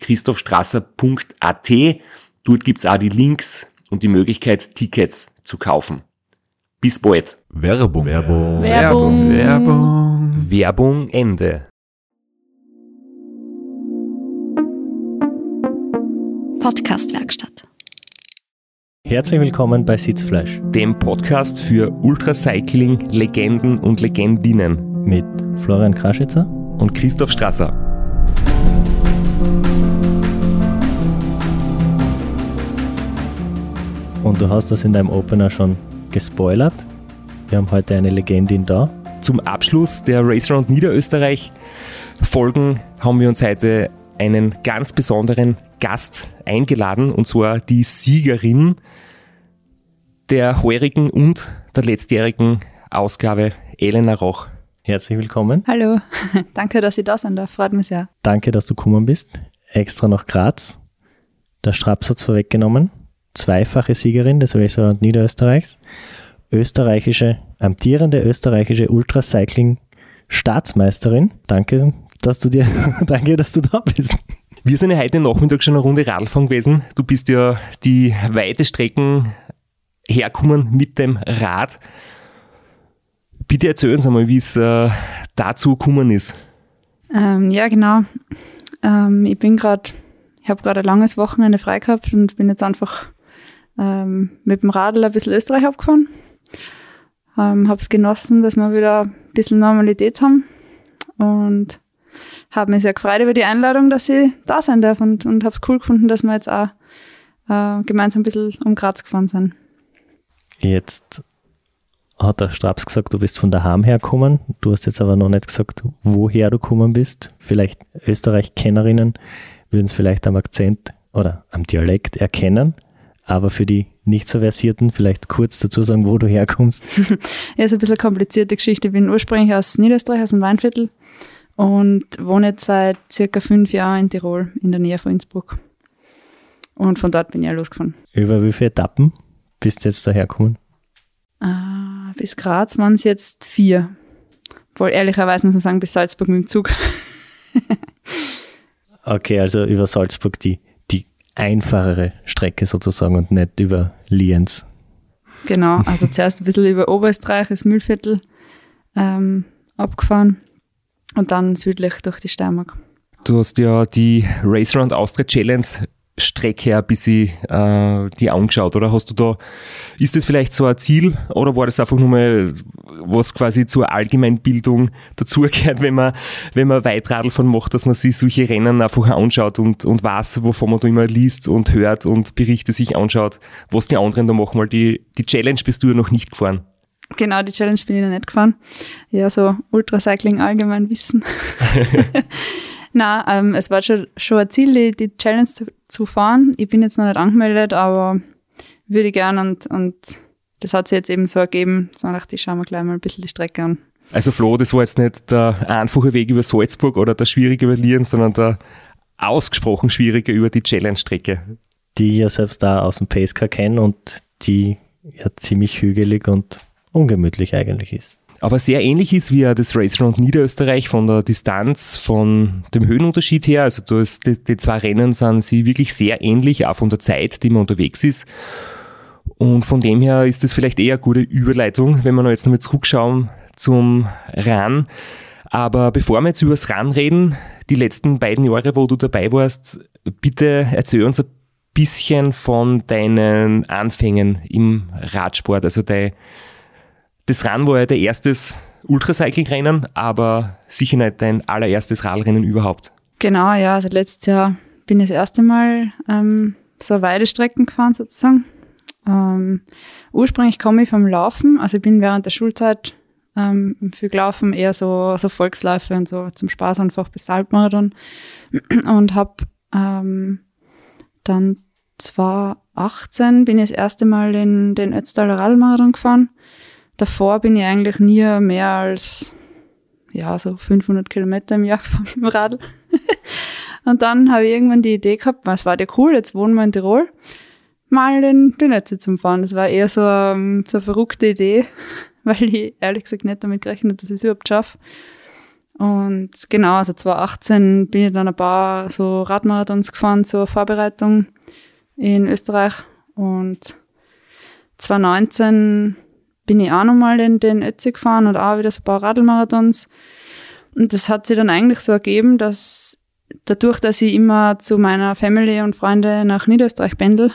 www.christophstrasser.at. Dort gibt's auch die Links und die Möglichkeit, Tickets zu kaufen. Bis bald. Werbung. Werbung. Werbung. Werbung. Werbung Ende. Podcastwerkstatt. Herzlich willkommen bei Sitzfleisch Dem Podcast für Ultracycling, Legenden und Legendinnen mit Florian Kraschitzer. und Christoph Strasser. Und du hast das in deinem Opener schon gespoilert. Wir haben heute eine Legendin da. Zum Abschluss der Race Round Niederösterreich Folgen haben wir uns heute einen ganz besonderen Gast eingeladen und zwar die Siegerin der heurigen und der letztjährigen Ausgabe Elena Roch. Herzlich willkommen. Hallo. Danke, dass ich da sein darf. Freut mich sehr. Danke, dass du gekommen bist. Extra nach Graz. Der Straps hat's vorweggenommen. Zweifache Siegerin des Restaurant Niederösterreichs. Österreichische, amtierende österreichische Ultracycling Staatsmeisterin. Danke, dass du dir, danke, dass du da bist. Wir sind ja heute Nachmittag schon eine Runde Radfahren gewesen. Du bist ja die weite Strecken herkommen mit dem Rad. Bitte erzähl uns einmal, wie es äh, dazu gekommen ist. Ähm, ja, genau. Ähm, ich bin gerade, ich habe gerade ein langes Wochenende frei gehabt und bin jetzt einfach ähm, mit dem Radl ein bisschen Österreich abgefahren. Ähm, habe es genossen, dass wir wieder ein bisschen Normalität haben und habe mich sehr gefreut über die Einladung, dass ich da sein darf und, und habe es cool gefunden, dass wir jetzt auch äh, gemeinsam ein bisschen um Graz gefahren sind. Jetzt hat der Straps gesagt, du bist von daheim hergekommen. Du hast jetzt aber noch nicht gesagt, woher du gekommen bist. Vielleicht Österreich-Kennerinnen würden es vielleicht am Akzent oder am Dialekt erkennen. Aber für die nicht so Versierten vielleicht kurz dazu sagen, wo du herkommst. Ja, ist ein bisschen komplizierte Geschichte. Ich bin ursprünglich aus Niederösterreich, aus dem Weinviertel und wohne jetzt seit circa fünf Jahren in Tirol, in der Nähe von Innsbruck. Und von dort bin ich ja losgefahren. Über wie viele Etappen bist du jetzt da hergekommen? Ah, bis Graz waren es jetzt vier. Wohl ehrlicherweise muss man sagen, bis Salzburg mit dem Zug. Okay, also über Salzburg die einfachere Strecke sozusagen und nicht über Lienz. Genau, also zuerst ein bisschen über Oberösterreich, das Mühlviertel ähm, abgefahren und dann südlich durch die Steiermark. Du hast ja die Race Round Austria Challenge Strecke ein bisschen äh, die angeschaut, oder? Hast du da, ist das vielleicht so ein Ziel oder war das einfach nur mal was quasi zur Allgemeinbildung dazugehört, wenn man, wenn man Weitradl von macht, dass man sich solche Rennen einfach anschaut und, und weiß, wovon man da immer liest und hört und Berichte sich anschaut, was die anderen da machen, weil die, die Challenge bist du ja noch nicht gefahren. Genau, die Challenge bin ich noch nicht gefahren. Ja, so Ultracycling allgemein wissen. Na, ähm, es war schon, schon ein Ziel, die, die Challenge zu, zu fahren. Ich bin jetzt noch nicht angemeldet, aber würde ich gern und, und das hat sich jetzt eben so ergeben. So dachte ich, schauen wir gleich mal ein bisschen die Strecke an. Also Flo, das war jetzt nicht der einfache Weg über Salzburg oder der schwierige über Lieren, sondern der ausgesprochen schwierige über die Challenge-Strecke. Die ich ja selbst da aus dem Pacecar kenne und die ja ziemlich hügelig und ungemütlich eigentlich ist. Aber sehr ähnlich ist wie das Race Round Niederösterreich von der Distanz, von dem Höhenunterschied her. Also du hast, die, die zwei Rennen sind sie wirklich sehr ähnlich, auch von der Zeit, die man unterwegs ist. Und von dem her ist das vielleicht eher eine gute Überleitung, wenn wir noch jetzt nochmal zurückschauen zum RAN. Aber bevor wir jetzt über das Run reden, die letzten beiden Jahre, wo du dabei warst, bitte erzähl uns ein bisschen von deinen Anfängen im Radsport. Also dein, das Run war ja dein erstes Ultracycling-Rennen, aber sicher nicht dein allererstes Radrennen überhaupt. Genau, ja, also letztes Jahr bin ich das erste Mal ähm, so Weidestrecken gefahren sozusagen. Ähm, ursprünglich komme ich vom Laufen, also ich bin während der Schulzeit ähm, viel gelaufen, eher so, so Volksläufe und so zum Spaß einfach bis Halbmarathon und habe ähm, dann 2018 bin ich das erste Mal in den Ötztaler Radmarathon gefahren. Davor bin ich eigentlich nie mehr als ja, so 500 Kilometer im Jahr gefahren mit dem Radl. und dann habe ich irgendwann die Idee gehabt, es war ja cool, jetzt wohnen wir in Tirol, mal den, Ötzi zum Fahren. Das war eher so, um, ähm, so eine verrückte Idee, weil ich ehrlich gesagt nicht damit gerechnet dass ich es überhaupt schaffe. Und genau, also 2018 bin ich dann ein paar so Radmarathons gefahren zur Vorbereitung in Österreich und 2019 bin ich auch nochmal in den Ötzi gefahren und auch wieder so ein paar Radlmarathons. Und das hat sich dann eigentlich so ergeben, dass dadurch, dass ich immer zu meiner Family und Freunde nach Niederösterreich pendel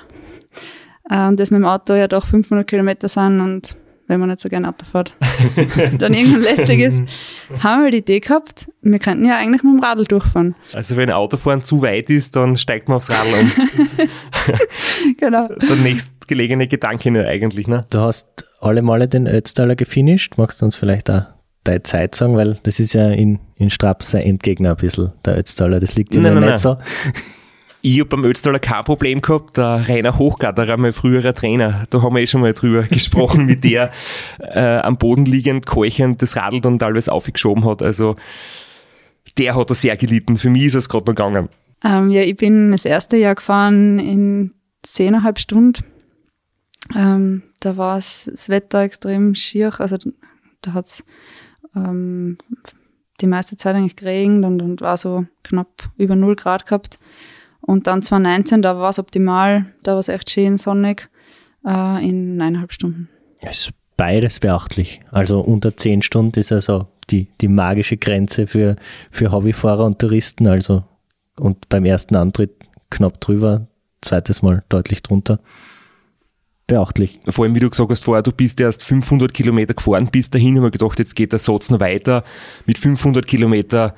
äh, und das mit dem Auto ja doch 500 Kilometer sind und wenn man nicht so gerne Auto fährt, dann irgendwann lästig ist, haben wir die Idee gehabt, wir könnten ja eigentlich mit dem Radl durchfahren. Also wenn Autofahren zu weit ist, dann steigt man aufs Radl um. genau. Der nächstgelegene Gedanke nur eigentlich, ne? Du hast alle Male den Ötztaler gefinisht. Magst du uns vielleicht auch deine Zeit sagen? Weil das ist ja in, in Straps sein Endgegner ein bisschen, der Ötztaler. Das liegt ja nicht so. Ich habe beim Ötztaler kein Problem gehabt. Der Rainer Hochgatterer, mein früherer Trainer, da haben wir eh schon mal drüber gesprochen, wie der äh, am Boden liegend, keuchend das Radl dann teilweise aufgeschoben hat. Also der hat da sehr gelitten. Für mich ist es gerade noch gegangen. Ähm, ja, ich bin das erste Jahr gefahren in zehneinhalb Stunden. Ähm, da war das Wetter extrem schier. Also da hat es ähm, die meiste Zeit eigentlich geregnet und, und war so knapp über null Grad gehabt. Und dann 2019, da war es optimal, da war es echt schön sonnig äh, in eineinhalb Stunden. Ja, ist beides beachtlich. Also unter zehn Stunden ist also die, die magische Grenze für, für Hobbyfahrer und Touristen. Also und beim ersten Antritt knapp drüber, zweites Mal deutlich drunter. Beachtlich. Vor allem, wie du gesagt hast vorher, du bist erst 500 Kilometer gefahren, bis dahin haben wir gedacht, jetzt geht der Satz noch weiter. Mit 500 Kilometer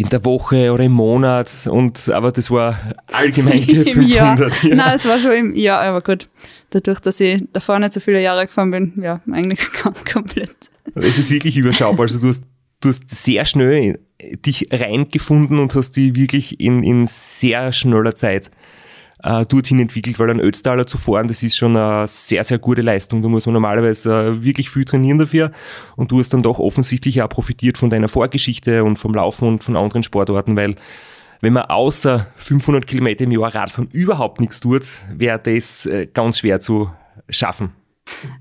in der Woche oder im Monat und aber das war allgemein 500. Jahr. Ja. Nein, es war schon im Jahr, aber gut. Dadurch, dass ich davor nicht so viele Jahre gefahren bin, ja, eigentlich komplett. Es ist wirklich überschaubar. Also du hast, du hast sehr schnell dich reingefunden und hast die wirklich in, in sehr schneller Zeit äh, dorthin entwickelt, weil ein Ötztaler zu fahren, das ist schon eine sehr, sehr gute Leistung. Da muss man normalerweise äh, wirklich viel trainieren dafür und du hast dann doch offensichtlich auch profitiert von deiner Vorgeschichte und vom Laufen und von anderen Sportarten, weil wenn man außer 500 Kilometer im Jahr Radfahren überhaupt nichts tut, wäre das äh, ganz schwer zu schaffen.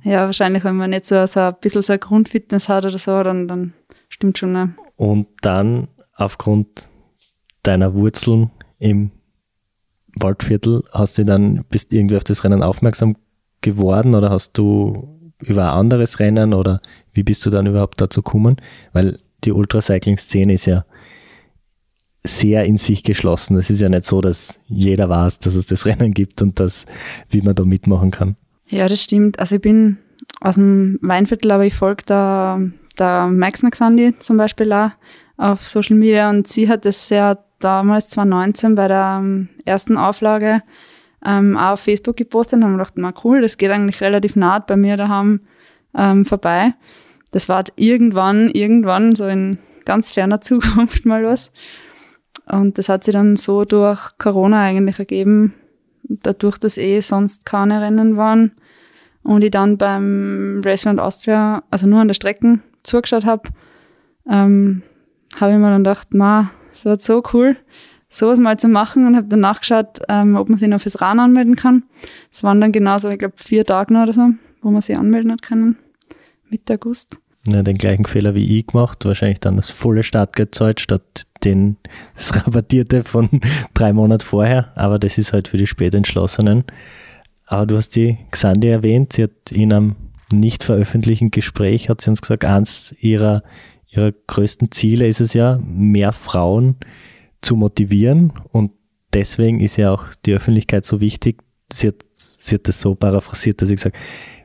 Ja, wahrscheinlich, wenn man nicht so, so ein bisschen so eine Grundfitness hat oder so, dann, dann stimmt schon. Ne? Und dann aufgrund deiner Wurzeln im Waldviertel, hast du dann, bist irgendwie auf das Rennen aufmerksam geworden oder hast du über ein anderes Rennen oder wie bist du dann überhaupt dazu gekommen? Weil die Ultracycling-Szene ist ja sehr in sich geschlossen. Es ist ja nicht so, dass jeder weiß, dass es das Rennen gibt und das, wie man da mitmachen kann. Ja, das stimmt. Also ich bin aus dem Weinviertel, aber ich folge da der Maxner Xandi zum Beispiel auch auf Social Media und sie hat das ja damals 2019 bei der ähm, ersten Auflage ähm, auch auf Facebook gepostet und haben gedacht, na cool, das geht eigentlich relativ nah bei mir daheim ähm, vorbei. Das war irgendwann, irgendwann so in ganz ferner Zukunft mal was. Und das hat sich dann so durch Corona eigentlich ergeben, dadurch, dass eh sonst keine Rennen waren und ich dann beim Raceland Austria, also nur an der Strecke zugeschaut habe, ähm, habe ich mir dann gedacht, ma, es war so cool, sowas mal zu machen und habe dann nachgeschaut, ähm, ob man sich noch fürs RAN anmelden kann. Es waren dann genauso, ich glaube, vier Tage noch oder so, wo man sich anmelden hat können. Mitte August. Ja, den gleichen Fehler wie ich gemacht, wahrscheinlich dann das volle Startgeld zahlt, statt den, das rabattierte von drei Monaten vorher, aber das ist halt für die Spätentschlossenen. Aber du hast die Xandi erwähnt, sie hat in einem nicht veröffentlichten Gespräch, hat sie uns gesagt, eins ihrer ihrer größten Ziele ist es ja, mehr Frauen zu motivieren und deswegen ist ja auch die Öffentlichkeit so wichtig. Sie hat, sie hat das so paraphrasiert, dass ich sage,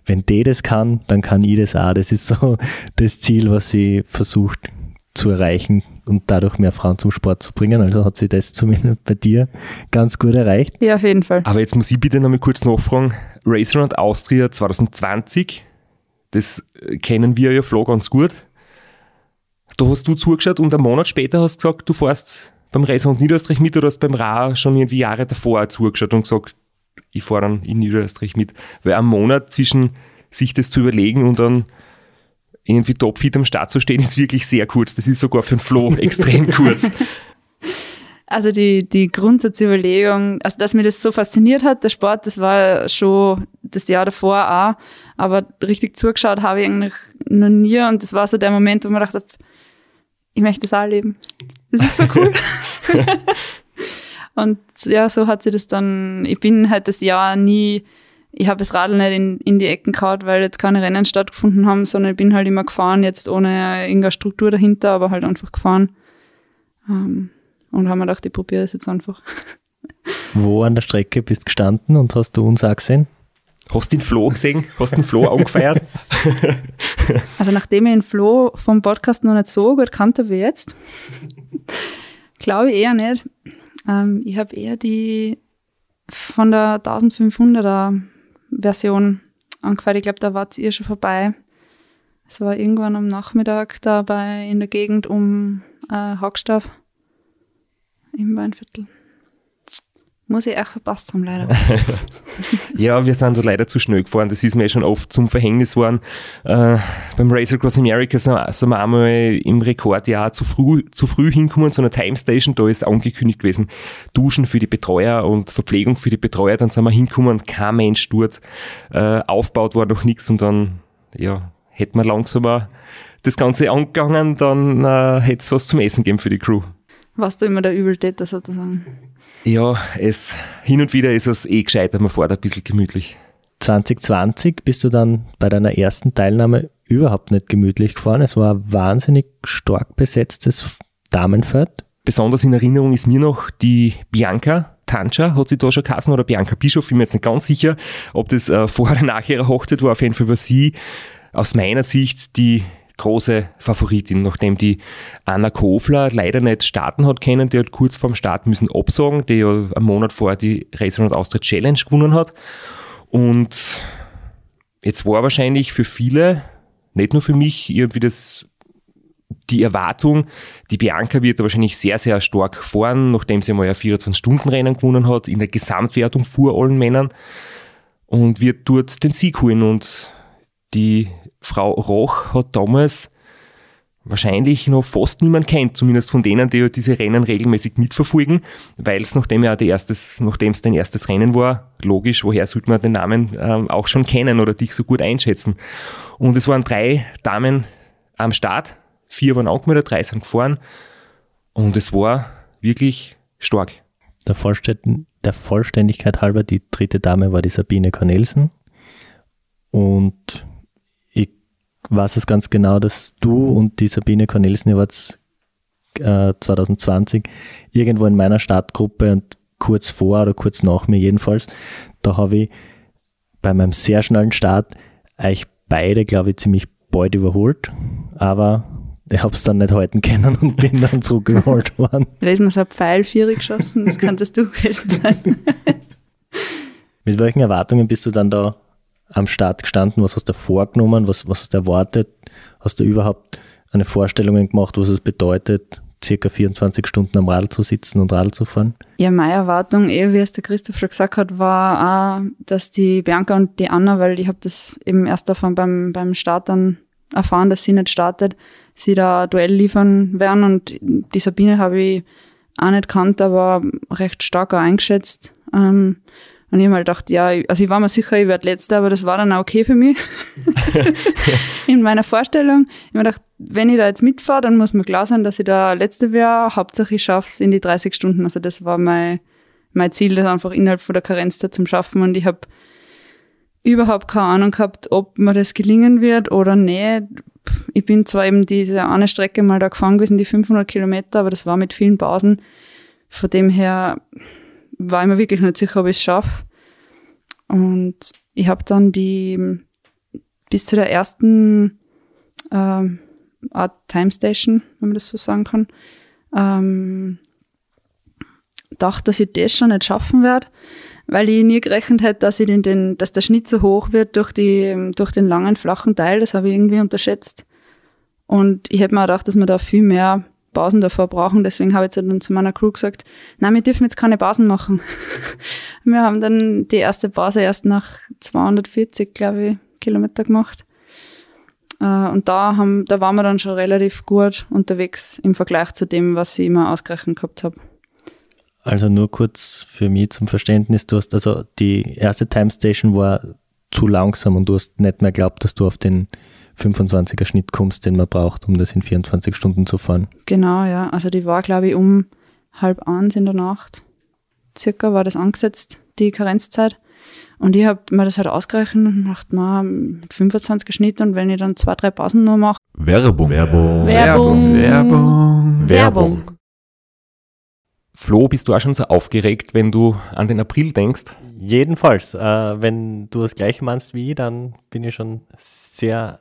wenn die das kann, dann kann ich das auch. Das ist so das Ziel, was sie versucht zu erreichen und dadurch mehr Frauen zum Sport zu bringen. Also hat sie das zumindest bei dir ganz gut erreicht. Ja, auf jeden Fall. Aber jetzt muss ich bitte noch mal kurz nachfragen. Race Around Austria 2020, das kennen wir ja Flo ganz gut. Da hast du zugeschaut und einen Monat später hast du gesagt, du fährst beim Around Niederösterreich mit oder hast beim Ra schon irgendwie Jahre davor zugeschaut und gesagt, ich fahre dann in Niederösterreich mit. Weil ein Monat zwischen sich das zu überlegen und dann irgendwie topfit am Start zu stehen, ist wirklich sehr kurz. Das ist sogar für einen Flow extrem kurz. Also die, die Grundsatzüberlegung, also dass mir das so fasziniert hat, der Sport, das war schon das Jahr davor auch, aber richtig zugeschaut habe ich eigentlich noch nie und das war so der Moment, wo man dachte, ich möchte das auch leben. Das ist so cool. und ja, so hat sie das dann, ich bin halt das Jahr nie, ich habe das Radl nicht in, in die Ecken gehauen, weil jetzt keine Rennen stattgefunden haben, sondern ich bin halt immer gefahren, jetzt ohne irgendeine Struktur dahinter, aber halt einfach gefahren. Ähm, und haben mir gedacht, ich probiere das jetzt einfach. Wo an der Strecke bist du gestanden und hast du uns auch gesehen? Hast du den Flo gesehen? Hast du den Flo angefeiert? Also nachdem ich den Flo vom Podcast noch nicht so gut kannte wie jetzt, glaube ich eher nicht. Ähm, ich habe eher die von der 1500er Version angefeiert. Ich glaube, da wart ihr schon vorbei. Es war irgendwann am Nachmittag dabei in der Gegend um äh, Hackstaff im Weinviertel. Muss ich auch verpasst haben, leider. ja, wir sind so leider zu schnell gefahren. Das ist mir schon oft zum Verhängnis geworden. Äh, beim Race Across America sind, wir einmal im Rekordjahr zu früh, zu früh hinkommen zu einer Time Station. Da ist angekündigt gewesen, Duschen für die Betreuer und Verpflegung für die Betreuer. Dann sind wir hinkommen, kein Mensch dort. Äh, aufgebaut war noch nichts und dann, ja, hätten wir langsamer das Ganze angegangen, dann äh, hätte es was zum Essen geben für die Crew. Warst du immer der Übeltäter sozusagen? Ja, es, hin und wieder ist es eh gescheiter, man fährt ein bisschen gemütlich. 2020 bist du dann bei deiner ersten Teilnahme überhaupt nicht gemütlich gefahren. Es war ein wahnsinnig stark besetztes Damenfeld. Besonders in Erinnerung ist mir noch die Bianca Tancha, hat sie da schon geheißen, oder Bianca Bischof, bin mir jetzt nicht ganz sicher, ob das äh, vor oder nach ihrer Hochzeit war. Auf jeden Fall war sie aus meiner Sicht die große Favoritin, nachdem die Anna Kofler leider nicht starten hat können, die hat kurz vorm Start müssen absagen, die ja einen Monat vorher die Race Around Austria Challenge gewonnen hat. Und jetzt war wahrscheinlich für viele, nicht nur für mich, irgendwie das die Erwartung, die Bianca wird da wahrscheinlich sehr, sehr stark fahren, nachdem sie mal ein 24-Stunden-Rennen gewonnen hat, in der Gesamtwertung vor allen Männern und wird dort den Sieg holen. Und die Frau Roch hat damals wahrscheinlich noch fast niemand kennt, zumindest von denen, die diese Rennen regelmäßig mitverfolgen, weil es, nachdem ja erstes, nachdem es dein erstes Rennen war, logisch, woher sollte man den Namen ähm, auch schon kennen oder dich so gut einschätzen. Und es waren drei Damen am Start, vier waren angemeldet, drei sind gefahren und es war wirklich stark. Der, Vollständ der Vollständigkeit halber, die dritte Dame war die Sabine Cornelsen und weiß es ganz genau, dass du und die Sabine Cornelsen, ihr wart äh, 2020 irgendwo in meiner Startgruppe und kurz vor oder kurz nach mir jedenfalls, da habe ich bei meinem sehr schnellen Start euch beide, glaube ich, ziemlich bald überholt, aber ich habe es dann nicht halten können und bin dann zurückgeholt worden. Da ist mir so ein Pfeil vierig geschossen, das könntest du gewesen sein. Mit welchen Erwartungen bist du dann da am Start gestanden? Was hast du vorgenommen? Was, was hast du erwartet? Hast du überhaupt eine Vorstellung gemacht, was es bedeutet, circa 24 Stunden am Radl zu sitzen und Radl zu fahren? Ja, meine Erwartung, eh, wie es der Christoph schon gesagt hat, war auch, dass die Bianca und die Anna, weil ich habe das eben erst davon beim, beim Start dann erfahren, dass sie nicht startet, sie da Duell liefern werden und die Sabine habe ich auch nicht kannt, aber recht stark eingeschätzt. Ähm, und ich habe halt gedacht, ja, also ich war mir sicher, ich werde Letzter, aber das war dann auch okay für mich. in meiner Vorstellung. Ich habe mir gedacht, wenn ich da jetzt mitfahre, dann muss mir klar sein, dass ich da Letzte wäre. Hauptsache ich schaffe es in die 30 Stunden. Also das war mein, mein Ziel, das einfach innerhalb von der Karenzzeit zum Schaffen. Und ich habe überhaupt keine Ahnung gehabt, ob mir das gelingen wird oder nicht. Ich bin zwar eben diese eine Strecke mal da gefahren gewesen, die 500 Kilometer, aber das war mit vielen Pausen. Von dem her war ich mir wirklich nicht sicher, ob ich es schaffe. Und ich habe dann die bis zu der ersten ähm, Art Time Station, wenn man das so sagen kann, ähm, dachte, dass ich das schon nicht schaffen werde, weil ich nie gerechnet hätte, dass ich den, den, dass der Schnitt so hoch wird durch die, durch den langen, flachen Teil. Das habe ich irgendwie unterschätzt. Und ich hätte mir auch gedacht, dass wir da viel mehr Pausen davor brauchen. Deswegen habe ich dann zu meiner Crew gesagt, nein, wir dürfen jetzt keine Pausen machen. wir haben dann die erste Pause erst nach 240, glaube ich, Kilometer gemacht. Äh, Und da, haben, da waren wir dann schon relativ gut unterwegs im Vergleich zu dem, was ich immer ausgerechnet gehabt habe. Also nur kurz für mich zum Verständnis, du hast also die erste Time Station war zu langsam und du hast nicht mehr geglaubt, dass du auf den 25er Schnitt kommst, den man braucht, um das in 24 Stunden zu fahren. Genau, ja. Also die war, glaube ich, um halb eins in der Nacht. Circa war das angesetzt, die Karenzzeit. Und ich habe mir das halt ausgerechnet und dachte, na, mit 25er Schnitt und wenn ich dann zwei, drei Pausen noch mache, Werbung. Werbung. Werbung. Werbung. Werbung. Flo, bist du auch schon so aufgeregt, wenn du an den April denkst? Jedenfalls, äh, wenn du das gleiche meinst wie ich, dann bin ich schon sehr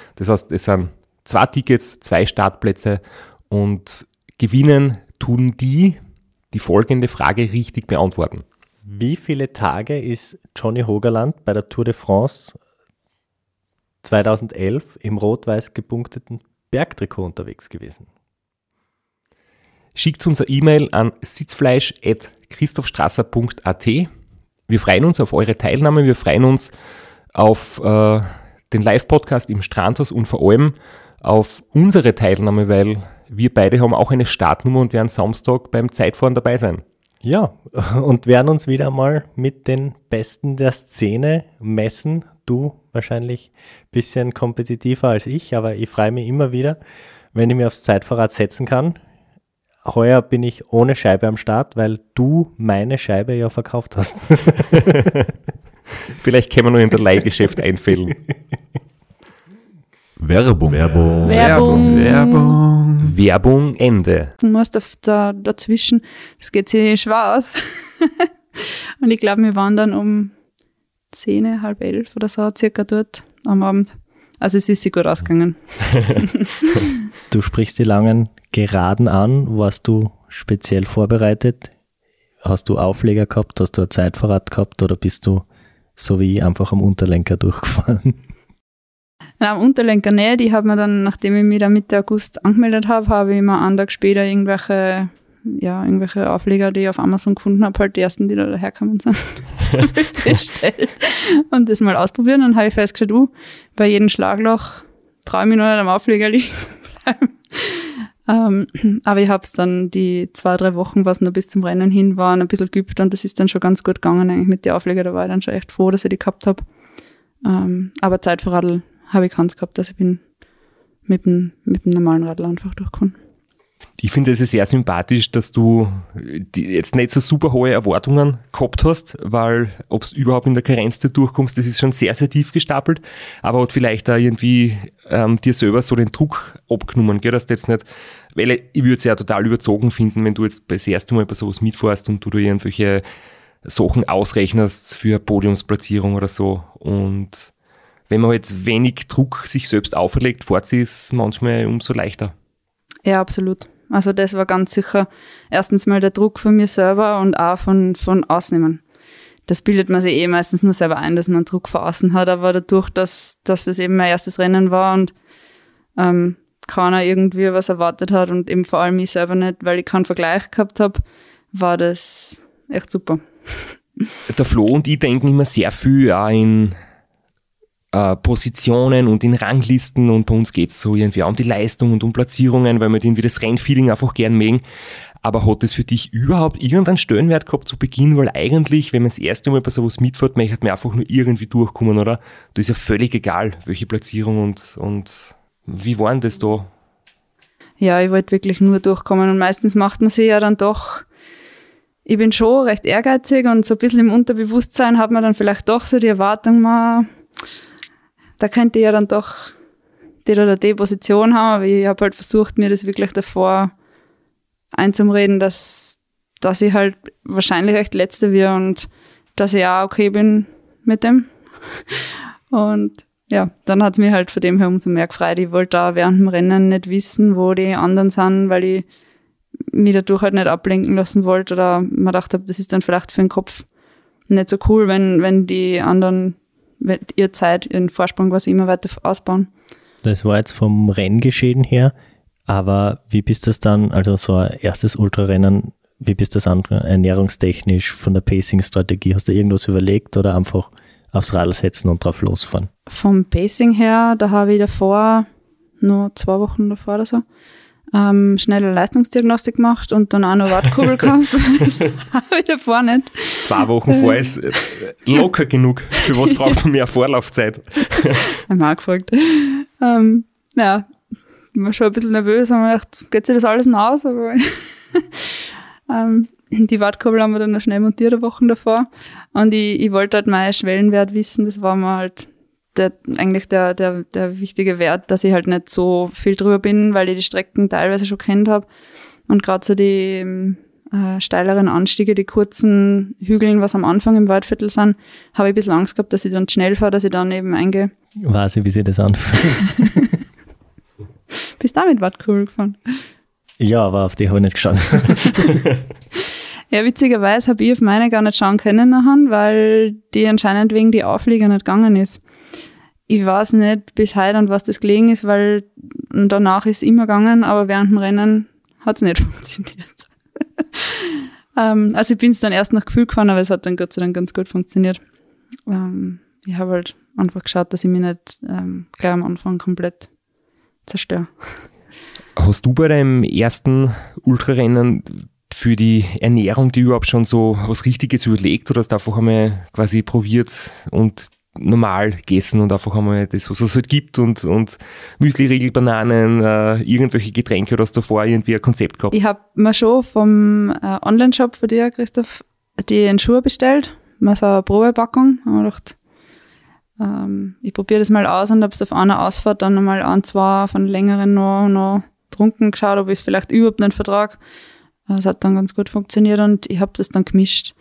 Das heißt, es sind zwei Tickets, zwei Startplätze und gewinnen tun die, die folgende Frage richtig beantworten. Wie viele Tage ist Johnny Hogerland bei der Tour de France 2011 im rot-weiß gepunkteten Bergtrikot unterwegs gewesen? Schickt uns eine E-Mail an sitzfleisch.christophstrasser.at. Wir freuen uns auf eure Teilnahme, wir freuen uns auf äh, den Live-Podcast im Strandhaus und vor allem auf unsere Teilnahme, weil wir beide haben auch eine Startnummer und werden Samstag beim Zeitfahren dabei sein. Ja, und werden uns wieder mal mit den Besten der Szene messen. Du wahrscheinlich ein bisschen kompetitiver als ich, aber ich freue mich immer wieder, wenn ich mir aufs Zeitfahrrad setzen kann. Heuer bin ich ohne Scheibe am Start, weil du meine Scheibe ja verkauft hast. Vielleicht können wir nur in der Leihgeschäft einfällen. Werbung. Werbung. Werbung. Werbung. Werbung Ende. du musst auf da, dazwischen, das geht sich schwer aus. und ich glaube, wir waren dann um zehn, halb elf oder so circa dort am Abend. Also es ist sich gut ausgegangen. Du sprichst die langen Geraden an. Warst du speziell vorbereitet? Hast du Aufleger gehabt? Hast du ein Zeitfahrrad gehabt? Oder bist du so wie ich einfach am Unterlenker durchgefahren? Na, am Unterlenker nicht. Ich habe mir dann, nachdem ich mich dann Mitte August angemeldet habe, habe ich mir einen Tag später irgendwelche ja, irgendwelche Aufleger, die ich auf Amazon gefunden habe, halt die ersten, die da daherkommen sind, bestellt und das mal ausprobieren. Dann habe ich festgestellt, uh, bei jedem Schlagloch traue ich mich noch nicht am Aufleger liegen bleiben. Ähm, aber ich habe es dann die zwei, drei Wochen, was noch bis zum Rennen hin waren, ein bisschen geübt und das ist dann schon ganz gut gegangen eigentlich mit den Aufleger. Da war ich dann schon echt froh, dass ich die gehabt habe. Ähm, aber Zeit für Radl habe ich keins gehabt, also ich bin mit dem, mit dem normalen Radl einfach durchgekommen. Ich finde es sehr sympathisch, dass du die jetzt nicht so super hohe Erwartungen gehabt hast, weil ob es überhaupt in der Karenz da durchkommst, das ist schon sehr, sehr tief gestapelt, aber hat vielleicht da irgendwie ähm, dir selber so den Druck abgenommen, gell, dass du jetzt nicht, weil ich würde es ja total überzogen finden, wenn du jetzt das erste Mal bei sowas mitfährst und du dir irgendwelche Sachen ausrechnest für Podiumsplatzierung oder so und wenn man halt wenig Druck sich selbst auferlegt, fährt sie es manchmal umso leichter. Ja, absolut. Also das war ganz sicher erstens mal der Druck von mir selber und auch von, von außen. Das bildet man sich eh meistens nur selber ein, dass man Druck von außen hat, aber dadurch, dass, dass das eben mein erstes Rennen war und ähm, keiner irgendwie was erwartet hat und eben vor allem ich selber nicht, weil ich keinen Vergleich gehabt habe, war das echt super. Der Flo und ich denken immer sehr viel auch in äh, Positionen und in Ranglisten und bei uns geht's so irgendwie auch um die Leistung und um Platzierungen, weil wir irgendwie das Rennfeeling einfach gern mögen. Aber hat das für dich überhaupt irgendeinen Stellenwert gehabt zu Beginn? Weil eigentlich, wenn man das erste Mal bei sowas mitfährt, man einfach nur irgendwie durchkommen, oder? Da ist ja völlig egal, welche Platzierung und, und wie war denn das da? Ja, ich wollte wirklich nur durchkommen und meistens macht man sich ja dann doch ich bin schon recht ehrgeizig und so ein bisschen im Unterbewusstsein hat man dann vielleicht doch so die Erwartung, man, da könnte ich ja dann doch die oder die Position haben, aber ich habe halt versucht, mir das wirklich davor einzumreden, dass, dass ich halt wahrscheinlich echt Letzte wäre und dass ich auch okay bin mit dem. Und ja, dann hat es mir halt von dem her umso mehr gefreut. Ich wollte da während dem Rennen nicht wissen, wo die anderen sind, weil ich mich dadurch halt nicht ablenken lassen wollte oder mir gedacht habe, das ist dann vielleicht für den Kopf nicht so cool, wenn, wenn die anderen ihr Zeit, ihren Vorsprung quasi immer weiter ausbauen. Das war jetzt vom Renngeschehen her, aber wie bist das dann, also so ein erstes Ultrarennen, wie bist das an, ernährungstechnisch, von der Pacing-Strategie? Hast du irgendwas überlegt oder einfach aufs Radl setzen und drauf losfahren? Vom Pacing her, da habe ich davor, nur zwei Wochen davor oder so, ähm, schnelle Leistungsdiagnostik gemacht und dann auch noch Wartkurbel gehabt. das habe ich davor nicht. Zwei Wochen vor ist äh, locker genug. Für was braucht man mehr Vorlaufzeit? Haben auch gefragt. Ähm, ja, ich war schon ein bisschen nervös, haben wir gedacht, geht sich das alles noch aus? Aber ähm, die Wartkurbel haben wir dann noch schnell montiert, eine Woche davor. Und ich, ich wollte halt meinen Schwellenwert wissen, das war mir halt der, eigentlich der, der, der wichtige Wert, dass ich halt nicht so viel drüber bin, weil ich die Strecken teilweise schon kennt habe. Und gerade so die ähm, äh, steileren Anstiege, die kurzen Hügeln, was am Anfang im Waldviertel sind, habe ich ein bisschen Angst gehabt, dass ich dann schnell fahre, dass ich dann eben eingehe. Weiß ich, wie sie das anfühlt. Bist du damit Wattkurbel gefahren? Ja, aber auf die habe ich nicht geschaut. ja, witzigerweise habe ich auf meine gar nicht schauen können nachher, weil die anscheinend wegen die Auflieger nicht gegangen ist ich weiß nicht bis heute, an was das gelegen ist, weil danach ist immer gegangen, aber während dem Rennen hat es nicht funktioniert. ähm, also ich bin es dann erst nach Gefühl gefahren, aber es hat dann Gott sei Dank ganz gut funktioniert. Ähm, ich habe halt einfach geschaut, dass ich mich nicht ähm, gleich am Anfang komplett zerstöre. Hast du bei deinem ersten Ultrarennen für die Ernährung die überhaupt schon so was Richtiges überlegt oder hast du einfach einmal quasi probiert und normal gegessen und einfach einmal das, was es halt gibt und, und Müsli-Riegel, Bananen, äh, irgendwelche Getränke oder hast du davor irgendwie ein Konzept gehabt? Ich habe mir schon vom äh, Online-Shop von dir, Christoph, die Schuhe bestellt, mal so eine Probepackung. Da habe gedacht, ähm, ich probiere das mal aus und ob es auf einer Ausfahrt dann nochmal ein, zwei von längeren noch, noch trunken geschaut, ob ich es vielleicht überhaupt nicht vertrage. Es hat dann ganz gut funktioniert und ich habe das dann gemischt.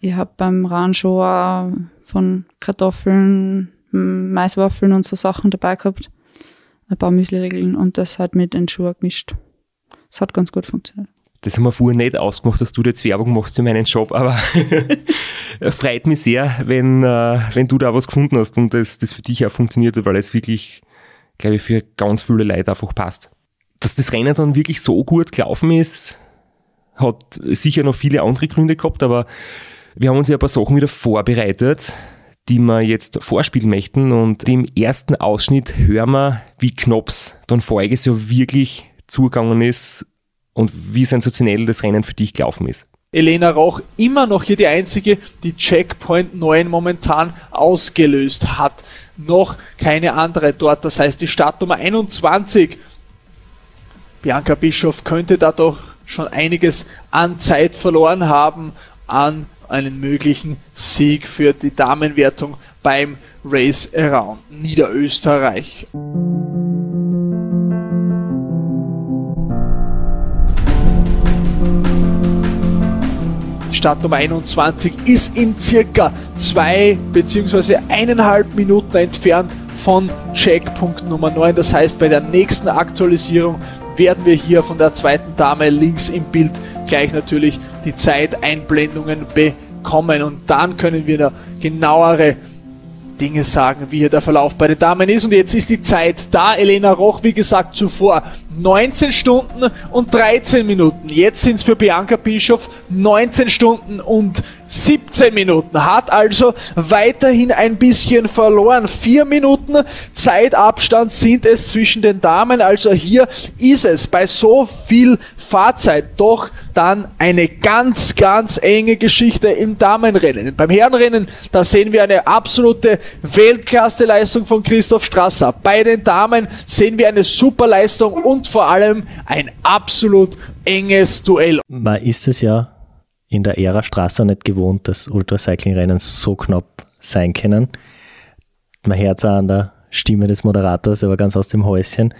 Ich habe beim Rahn schon auch von Kartoffeln, Maiswaffeln und so Sachen dabei gehabt. Ein paar Müsli-Regeln und das halt mit den Schuhen gemischt. Das hat ganz gut funktioniert. Das haben wir vorher nicht ausgemacht, dass du jetzt Werbung machst für meinen Job, aber freut mich sehr, wenn, äh, wenn du da was gefunden hast und das, das für dich auch funktioniert hat, weil es wirklich, glaube ich, für ganz viele Leute einfach passt. Dass das Rennen dann wirklich so gut gelaufen ist, Hat sicher noch viele andere Gründe gehabt, aber wir haben uns ja ein paar Sachen wieder vorbereitet, die wir jetzt vorspielen möchten. Und im ersten Ausschnitt hören wir, wie Knops dann voriges Jahr wirklich zugegangen ist und wie sensationell das Rennen für dich gelaufen ist. Elena Rauch immer noch hier die einzige, die Checkpoint 9 momentan ausgelöst hat. Noch keine andere dort. Das heißt, die Startnummer 21, Bianca Bischoff, könnte da doch schon einiges an Zeit verloren haben, an einen möglichen Sieg für die Damenwertung beim Race Around Niederösterreich. Startnummer 21 ist in circa zwei bzw. eineinhalb Minuten entfernt von Checkpunkt Nummer 9. Das heißt, bei der nächsten Aktualisierung werden wir hier von der zweiten Dame links im Bild gleich natürlich die Zeiteinblendungen bekommen und dann können wir da genauere Dinge sagen, wie hier der Verlauf bei den Damen ist. Und jetzt ist die Zeit da. Elena Roch, wie gesagt, zuvor 19 Stunden und 13 Minuten. Jetzt sind es für Bianca Bischof 19 Stunden und 17 Minuten. Hat also weiterhin ein bisschen verloren. Vier Minuten Zeitabstand sind es zwischen den Damen. Also hier ist es bei so viel Fahrzeit doch dann eine ganz, ganz enge Geschichte im Damenrennen. Beim Herrenrennen, da sehen wir eine absolute Weltklasse-Leistung von Christoph Strasser. Bei den Damen sehen wir eine super Leistung und vor allem ein absolut enges Duell. Man ist es ja in der Ära Strasser nicht gewohnt, dass Ultracycling-Rennen so knapp sein können. Hört es auch an der Stimme des Moderators, aber ganz aus dem Häuschen.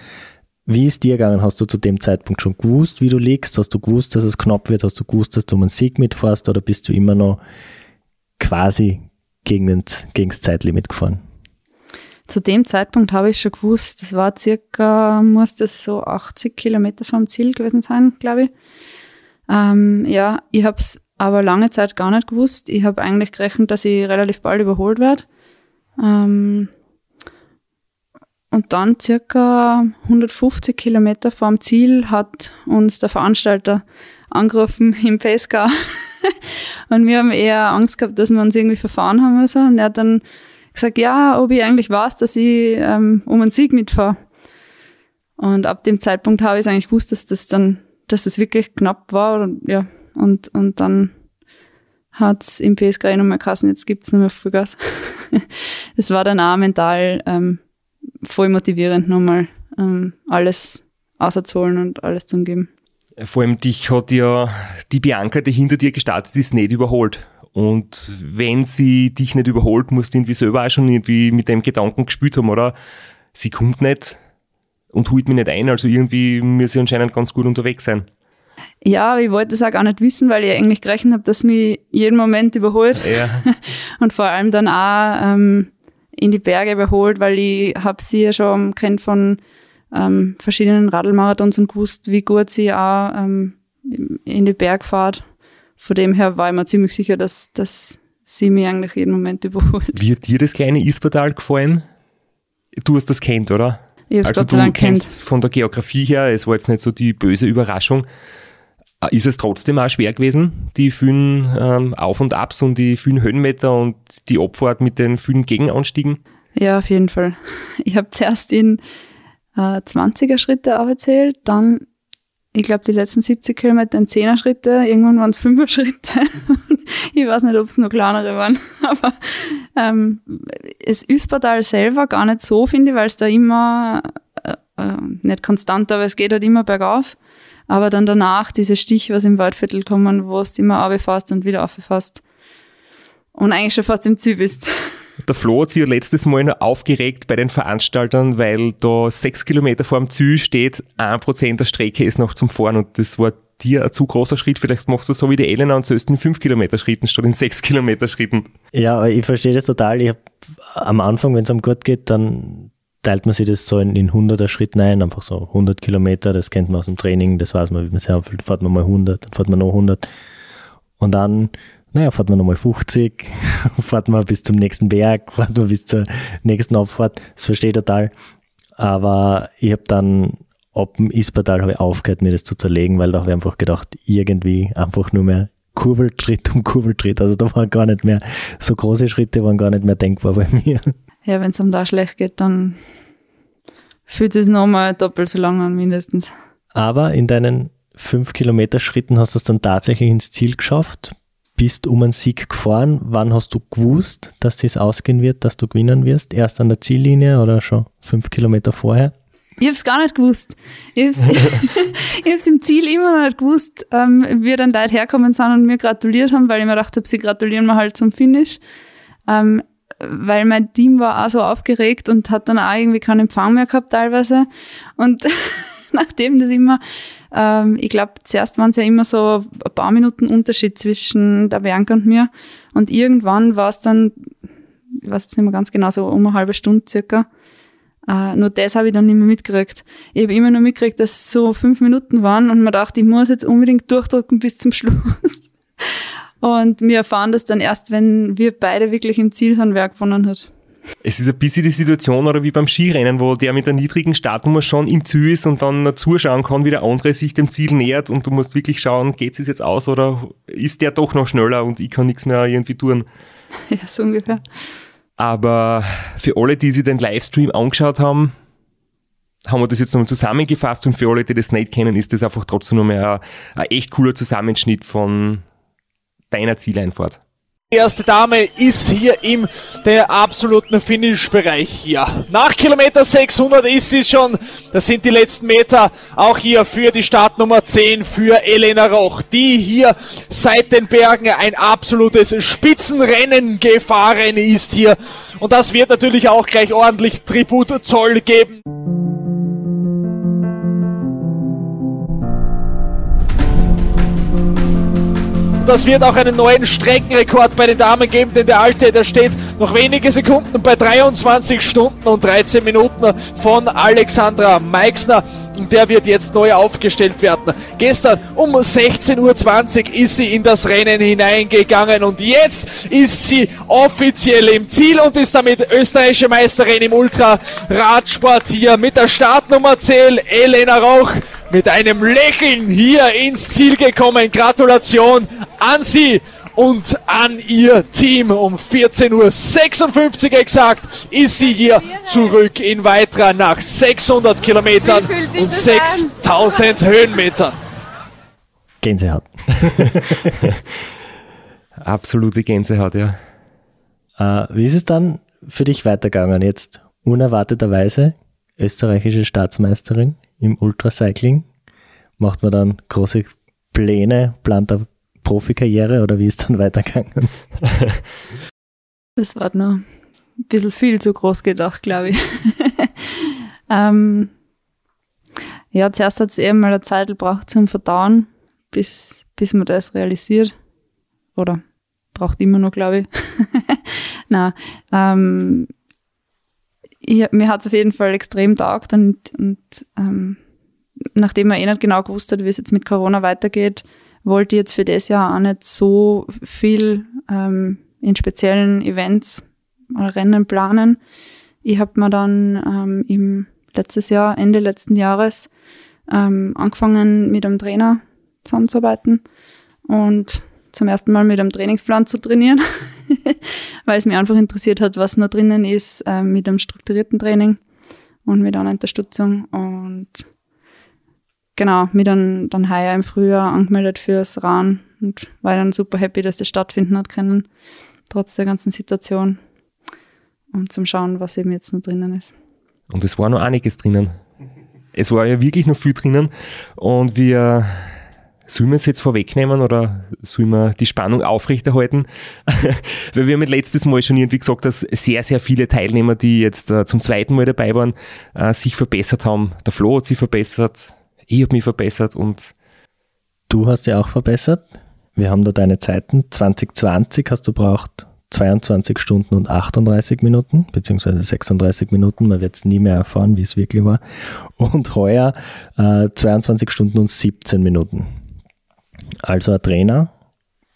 Wie ist dir gegangen? Hast du zu dem Zeitpunkt schon gewusst, wie du liegst? Hast du gewusst, dass es knapp wird? Hast du gewusst, dass du um einen Sieg mitfährst? Oder bist du immer noch quasi gegen, den, gegen das Zeitlimit gefahren? Zu dem Zeitpunkt habe ich schon gewusst, das war circa, muss das so 80 Kilometer vom Ziel gewesen sein, glaube ich. Ähm, ja, ich habe es aber lange Zeit gar nicht gewusst. Ich habe eigentlich gerechnet, dass ich relativ bald überholt werde. Ähm, und dann circa 150 Kilometer vom Ziel hat uns der Veranstalter angerufen im Pesca. und wir haben eher Angst gehabt, dass wir uns irgendwie verfahren haben oder so. Und er hat dann gesagt, ja, ob ich eigentlich weiß, dass ich ähm, um einen Sieg mitfahre. Und ab dem Zeitpunkt habe ich eigentlich gewusst, dass das dann, dass das wirklich knapp war. Und, ja, und, und dann hat's im PSG eh nochmal geheißen, jetzt gibt's nur mehr Vollgas. das war dann auch mental ähm, voll motivierend, nochmal ähm, alles auszuholen und alles zu geben. Vor allem dich hat ja die Bianca, die hinter dir gestartet ist, nicht überholt. Und wenn sie dich nicht überholt, musst du irgendwie selber auch schon irgendwie mit dem Gedanken gespielt haben, oder? Sie kommt nicht und holt mich nicht ein, also irgendwie muss sie anscheinend ganz gut unterwegs sein. Ja, ich wollte es auch gar nicht wissen, weil ich eigentlich gerechnet habe, dass mich jeden Moment überholt. Ja. und vor allem dann auch ähm, in die Berge überholt, weil ich habe sie ja schon kennt von ähm, verschiedenen Radlmarathons und gewusst, wie gut sie auch ähm, in die Bergfahrt von dem her war ich mir ziemlich sicher, dass, dass sie mich eigentlich jeden Moment überholt. Wie hat dir das kleine Ispertal gefallen? Du hast das kennt, oder? Ich also Gott du sei kennst kennt. von der Geografie her, es war jetzt nicht so die böse Überraschung. Äh, Ist es trotzdem auch schwer gewesen, die vielen ähm, Auf- und Abs und die vielen Höhenmeter und die Abfahrt mit den vielen Gegenanstiegen? Ja, auf jeden Fall. Ich habe zuerst in äh, 20er Schritte aufgezählt, dann ich glaube, die letzten 70 Kilometer in 10er Schritte, irgendwann waren es 5er Schritte. ich weiß nicht, ob es nur kleinere waren. Aber ähm, das Üspertal selber gar nicht so, finde ich, weil es da immer, äh, äh, nicht konstant, aber es geht halt immer bergauf. Aber dann danach diese Stich, was im Waldviertel kommen, wo es immer runterfährst und wieder aufgefasst. Und eigentlich schon fast im Ziel bist. Der Flo hat sich letztes Mal noch aufgeregt bei den Veranstaltern, weil da sechs Kilometer vor dem Ziel steht, ein Prozent der Strecke ist noch zum Fahren und das war dir ein zu großer Schritt. Vielleicht machst du so wie die Elena und sollst in fünf Kilometer Schritten statt in sechs Kilometer Schritten. Ja, ich verstehe das total. Ich hab, am Anfang, wenn es am gut geht, dann teilt man sich das so in, in 100er Schritten ein, einfach so 100 Kilometer, das kennt man aus dem Training, das weiß man, wie man sehr viel, fährt man mal 100, dann fährt man noch 100 und dann naja, fährt man nochmal 50, fährt man bis zum nächsten Berg, fährt man bis zur nächsten Abfahrt, das verstehe ich total. Aber ich habe dann ab dem Ispertal habe ich aufgehört, mir das zu zerlegen, weil da habe ich einfach gedacht, irgendwie einfach nur mehr Kurbeltritt um Kurbeltritt. Also da waren gar nicht mehr, so große Schritte waren gar nicht mehr denkbar bei mir. Ja, wenn es um da schlecht geht, dann fühlt es nochmal doppelt so lang an, mindestens. Aber in deinen fünf Kilometer Schritten hast du es dann tatsächlich ins Ziel geschafft, bist um einen Sieg gefahren. Wann hast du gewusst, dass das ausgehen wird, dass du gewinnen wirst? Erst an der Ziellinie oder schon fünf Kilometer vorher? Ich habe es gar nicht gewusst. Ich habe es im Ziel immer noch nicht gewusst, ähm, wie dann Leute herkommen sind und mir gratuliert haben, weil ich mir gedacht habe, sie gratulieren mir halt zum Finish. Ähm, weil mein Team war auch so aufgeregt und hat dann auch irgendwie keinen Empfang mehr gehabt teilweise. Und nachdem das immer, ähm, ich glaube, zuerst waren es ja immer so ein paar Minuten Unterschied zwischen der Bianca und mir. Und irgendwann war es dann, ich weiß jetzt nicht mehr ganz genau, so um eine halbe Stunde circa. Uh, nur das habe ich dann nicht mehr mitgekriegt. Ich habe immer nur mitgekriegt, dass es so fünf Minuten waren und man dachte, ich muss jetzt unbedingt durchdrücken bis zum Schluss. Und wir erfahren das dann erst, wenn wir beide wirklich im Ziel sind, wer gewonnen hat. Es ist ein bisschen die Situation oder wie beim Skirennen, wo der mit der niedrigen Startnummer schon im Ziel ist und dann zuschauen kann, wie der andere sich dem Ziel nähert und du musst wirklich schauen, geht es jetzt aus oder ist der doch noch schneller und ich kann nichts mehr irgendwie tun. Ja, so ungefähr. Aber für alle, die sich den Livestream angeschaut haben, haben wir das jetzt nochmal zusammengefasst und für alle, die das nicht kennen, ist das einfach trotzdem nochmal ein, ein echt cooler Zusammenschnitt von deiner Zieleinfahrt. Die erste Dame ist hier im der absoluten Finish-Bereich hier. Nach Kilometer 600 ist sie schon. Das sind die letzten Meter auch hier für die Startnummer 10 für Elena Roch, die hier seit den Bergen ein absolutes Spitzenrennen gefahren ist hier. Und das wird natürlich auch gleich ordentlich Tribut Zoll geben. Das wird auch einen neuen Streckenrekord bei den Damen geben, denn der alte, der steht noch wenige Sekunden bei 23 Stunden und 13 Minuten von Alexandra Meixner. Der wird jetzt neu aufgestellt werden. Gestern um 16.20 Uhr ist sie in das Rennen hineingegangen und jetzt ist sie offiziell im Ziel und ist damit österreichische Meisterin im Ultra-Radsport hier mit der Startnummer 10, Elena Rauch mit einem Lächeln hier ins Ziel gekommen. Gratulation an Sie und an ihr Team. Um 14.56 Uhr exakt ist sie hier zurück in Weitra nach 600 Kilometern und 6000 Höhenmetern. Gänsehaut. Absolute Gänsehaut, ja. Äh, wie ist es dann für dich weitergegangen? Jetzt unerwarteterweise österreichische Staatsmeisterin im Ultracycling. Macht man dann große Pläne, plant eine Profikarriere oder wie ist dann weitergegangen? Das war noch ein bisschen viel zu groß gedacht, glaube ich. ähm, ja, zuerst hat es eben mal eine Zeit gebraucht zum Verdauen, bis, bis man das realisiert. Oder braucht immer noch, glaube ich. Na, ähm, ich, mir hat es auf jeden Fall extrem taugt und, und ähm, nachdem man eh nicht genau gewusst hat, wie es jetzt mit Corona weitergeht, wollte ich jetzt für das Jahr auch nicht so viel ähm, in speziellen Events oder Rennen planen. Ich habe mir dann ähm, im letztes Jahr, Ende letzten Jahres, ähm, angefangen mit einem Trainer zusammenzuarbeiten und zum ersten Mal mit einem Trainingsplan zu trainieren, weil es mich einfach interessiert hat, was noch drinnen ist äh, mit einem strukturierten Training und mit einer Unterstützung. Und genau, mich dann, dann heuer im Frühjahr angemeldet fürs RAN und war dann super happy, dass das stattfinden hat können, trotz der ganzen Situation. Und zum Schauen, was eben jetzt noch drinnen ist. Und es war noch einiges drinnen. Es war ja wirklich noch viel drinnen. Und wir Sollen wir es jetzt vorwegnehmen oder sollen wir die Spannung aufrechterhalten? Weil wir haben letztes Mal schon irgendwie gesagt, dass sehr, sehr viele Teilnehmer, die jetzt äh, zum zweiten Mal dabei waren, äh, sich verbessert haben. Der Flo hat sich verbessert, ich habe mich verbessert und Du hast ja auch verbessert. Wir haben da deine Zeiten. 2020 hast du braucht 22 Stunden und 38 Minuten, beziehungsweise 36 Minuten. Man wird es nie mehr erfahren, wie es wirklich war. Und heuer äh, 22 Stunden und 17 Minuten. Also ein Trainer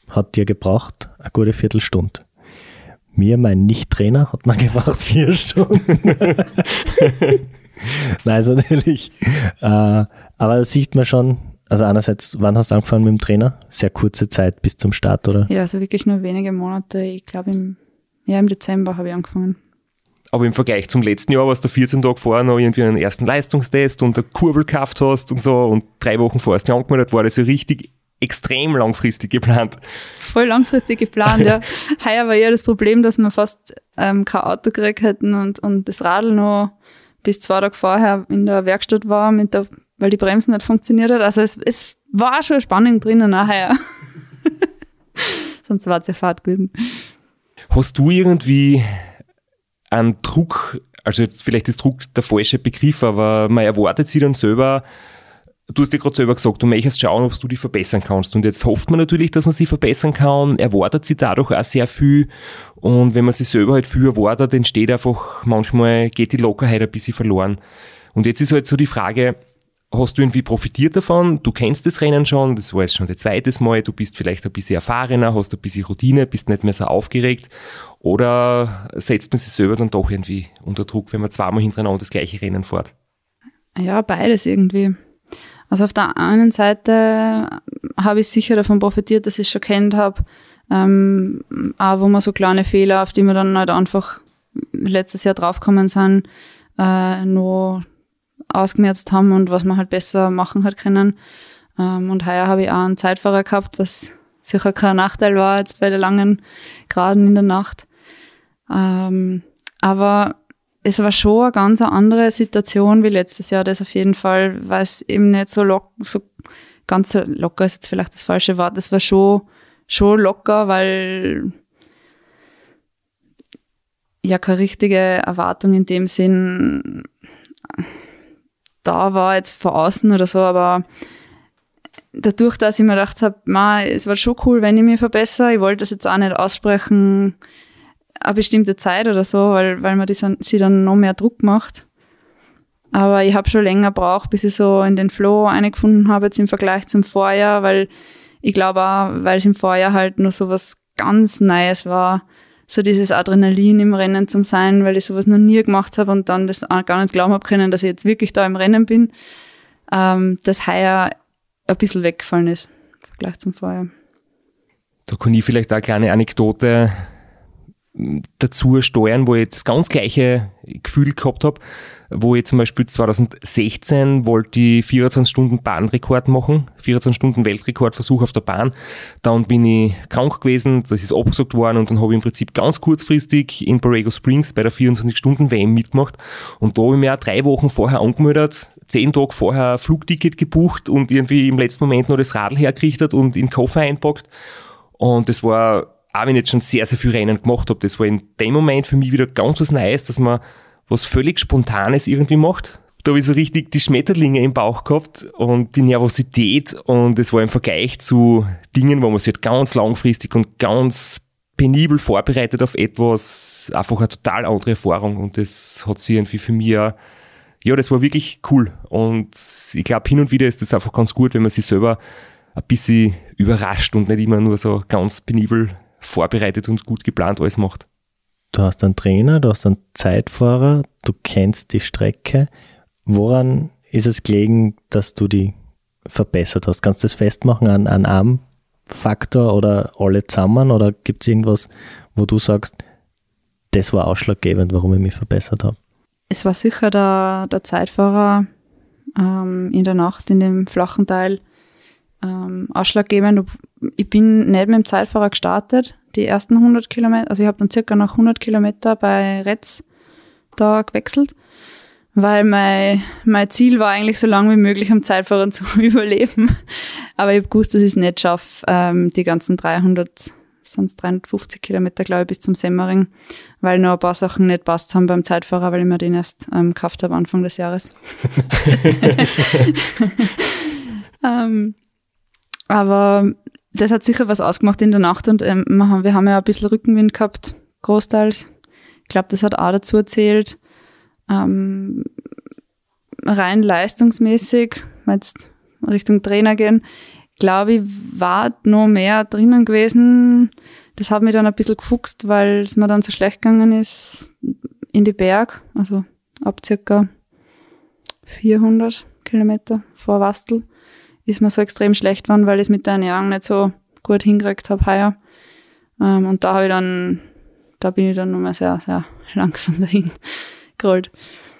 hat dir gebraucht eine gute Viertelstunde. Mir, mein Nicht-Trainer, hat man gebraucht vier Stunden. Nein, also natürlich. Äh, aber da sieht man schon, also einerseits, wann hast du angefangen mit dem Trainer? Sehr kurze Zeit bis zum Start, oder? Ja, also wirklich nur wenige Monate. Ich glaube, im, ja, im Dezember habe ich angefangen. Aber im Vergleich zum letzten Jahr, was du 14 Tage vorher noch irgendwie einen ersten Leistungstest und eine Kurbel gekauft hast und so und drei Wochen vorher hast du angemeldet, war das ja richtig extrem langfristig geplant. Voll langfristig geplant, ja. Heuer war ja das Problem, dass wir fast ähm, kein Auto gekriegt hätten und, und das Radl noch bis zwei Tage vorher in der Werkstatt war, mit der, weil die Bremsen nicht funktioniert hat. Also es, es war schon Spannung drinnen auch heuer. Sonst war es ja Fahrt gewesen. Hast du irgendwie einen Druck, also jetzt vielleicht ist Druck der falsche Begriff, aber man erwartet sich dann selber, du hast ja gerade selber gesagt, du möchtest schauen, ob du dich verbessern kannst. Und jetzt hofft man natürlich, dass man sich verbessern kann, erwartet sich dadurch auch sehr viel. Und wenn man sich selber halt viel erwartet, entsteht einfach, manchmal geht die Lockerheit ein bisschen verloren. Und jetzt ist halt so die Frage, hast du irgendwie profitiert davon? Du kennst das Rennen schon, das war jetzt schon das zweite Mal, du bist vielleicht ein bisschen erfahrener, hast ein bisschen Routine, bist nicht mehr so aufgeregt. Oder setzt man sich selber dann doch irgendwie unter Druck, wenn man zweimal hintereinander das gleiche Rennen fährt? Ja, beides irgendwie. Also auf der einen Seite habe ich sicher davon profitiert, dass ich es schon kennt habe, ähm, auch wo man so kleine Fehler, auf die wir dann halt einfach letztes Jahr draufgekommen sind, äh, nur ausgemerzt haben und was man halt besser machen hat können. Ähm, und heuer habe ich auch einen Zeitfahrer gehabt, was sicher kein Nachteil war jetzt bei der langen Graden in der Nacht. Ähm, aber es war schon eine ganz andere Situation wie letztes Jahr, das auf jeden Fall, weil es eben nicht so locker, so ganz so locker ist jetzt vielleicht das falsche Wort, es war schon, schon locker, weil ja keine richtige Erwartung in dem Sinn da war jetzt von außen oder so, aber dadurch, dass ich mir gedacht habe, es war schon cool, wenn ich mich verbessere, ich wollte das jetzt auch nicht aussprechen, eine bestimmte Zeit oder so, weil, weil man die, sie dann noch mehr Druck macht. Aber ich habe schon länger braucht, bis ich so in den Flow eingefunden habe, jetzt im Vergleich zum Vorjahr, weil ich glaube auch, weil es im Vorjahr halt nur so was ganz Neues war, so dieses Adrenalin im Rennen zum sein, weil ich sowas noch nie gemacht habe und dann das gar nicht glauben habe können, dass ich jetzt wirklich da im Rennen bin, ähm, das heuer ein bisschen weggefallen ist im Vergleich zum Vorjahr. Da kann ich vielleicht eine kleine Anekdote dazu steuern, wo ich das ganz gleiche Gefühl gehabt habe, wo ich zum Beispiel 2016 wollte ich 24 Stunden Bahnrekord machen, 24 Stunden Weltrekordversuch auf der Bahn. Dann bin ich krank gewesen, das ist abgesagt worden und dann habe ich im Prinzip ganz kurzfristig in Borrego Springs bei der 24 Stunden WM mitgemacht und da habe ich mir auch drei Wochen vorher angemeldet, zehn Tage vorher ein Flugticket gebucht und irgendwie im letzten Moment noch das Radl hergerichtet und in den Koffer einpackt und das war auch wenn ich jetzt schon sehr, sehr viel Rennen gemacht habe, das war in dem Moment für mich wieder ganz was Neues, dass man was völlig Spontanes irgendwie macht. Da habe ich so richtig die Schmetterlinge im Bauch gehabt und die Nervosität und es war im Vergleich zu Dingen, wo man sich halt ganz langfristig und ganz penibel vorbereitet auf etwas, einfach eine total andere Erfahrung und das hat sich irgendwie für mich ja, das war wirklich cool und ich glaube, hin und wieder ist das einfach ganz gut, wenn man sich selber ein bisschen überrascht und nicht immer nur so ganz penibel vorbereitet und gut geplant alles macht. Du hast einen Trainer, du hast einen Zeitfahrer, du kennst die Strecke. Woran ist es gelegen, dass du die verbessert hast? Kannst du das festmachen an, an einem Faktor oder alle zusammen? Oder gibt es irgendwas, wo du sagst, das war ausschlaggebend, warum ich mich verbessert habe? Es war sicher der, der Zeitfahrer ähm, in der Nacht in dem flachen Teil ähm, ausschlaggebend. Ich bin nicht mit dem Zeitfahrer gestartet, die ersten 100 Kilometer. Also ich habe dann circa nach 100 Kilometer bei Retz da gewechselt, weil mein, mein Ziel war eigentlich so lange wie möglich am Zeitfahrer zu überleben. Aber ich habe gewusst, dass ich es nicht schaffe, ähm, die ganzen 300 sind 350 Kilometer, glaube ich, bis zum Semmering, weil nur ein paar Sachen nicht passt haben beim Zeitfahrer, weil ich mir den erst ähm, gekauft habe Anfang des Jahres. ähm, aber das hat sicher was ausgemacht in der Nacht und ähm, wir haben ja ein bisschen Rückenwind gehabt, großteils. Ich glaube, das hat auch dazu erzählt. Ähm, rein leistungsmäßig, jetzt Richtung Trainer gehen, glaube ich, war noch mehr drinnen gewesen. Das hat mich dann ein bisschen gefuchst, weil es mir dann so schlecht gegangen ist in die Berg, also ab circa 400 Kilometer vor Wastel ist mir so extrem schlecht geworden, weil ich es mit der Ernährung nicht so gut hingekriegt habe heuer. Ähm, und da habe ich dann, da bin ich dann nochmal sehr, sehr langsam dahin gerollt.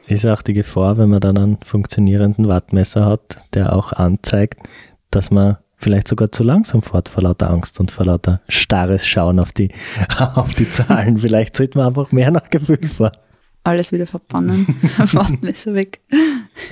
Ist auch die Gefahr, wenn man dann einen funktionierenden Wattmesser hat, der auch anzeigt, dass man vielleicht sogar zu langsam fährt vor lauter Angst und vor lauter starres Schauen auf die, auf die Zahlen. Vielleicht sollte man einfach mehr nach Gefühl fahren. Alles wieder verbannen. Wattmesser weg.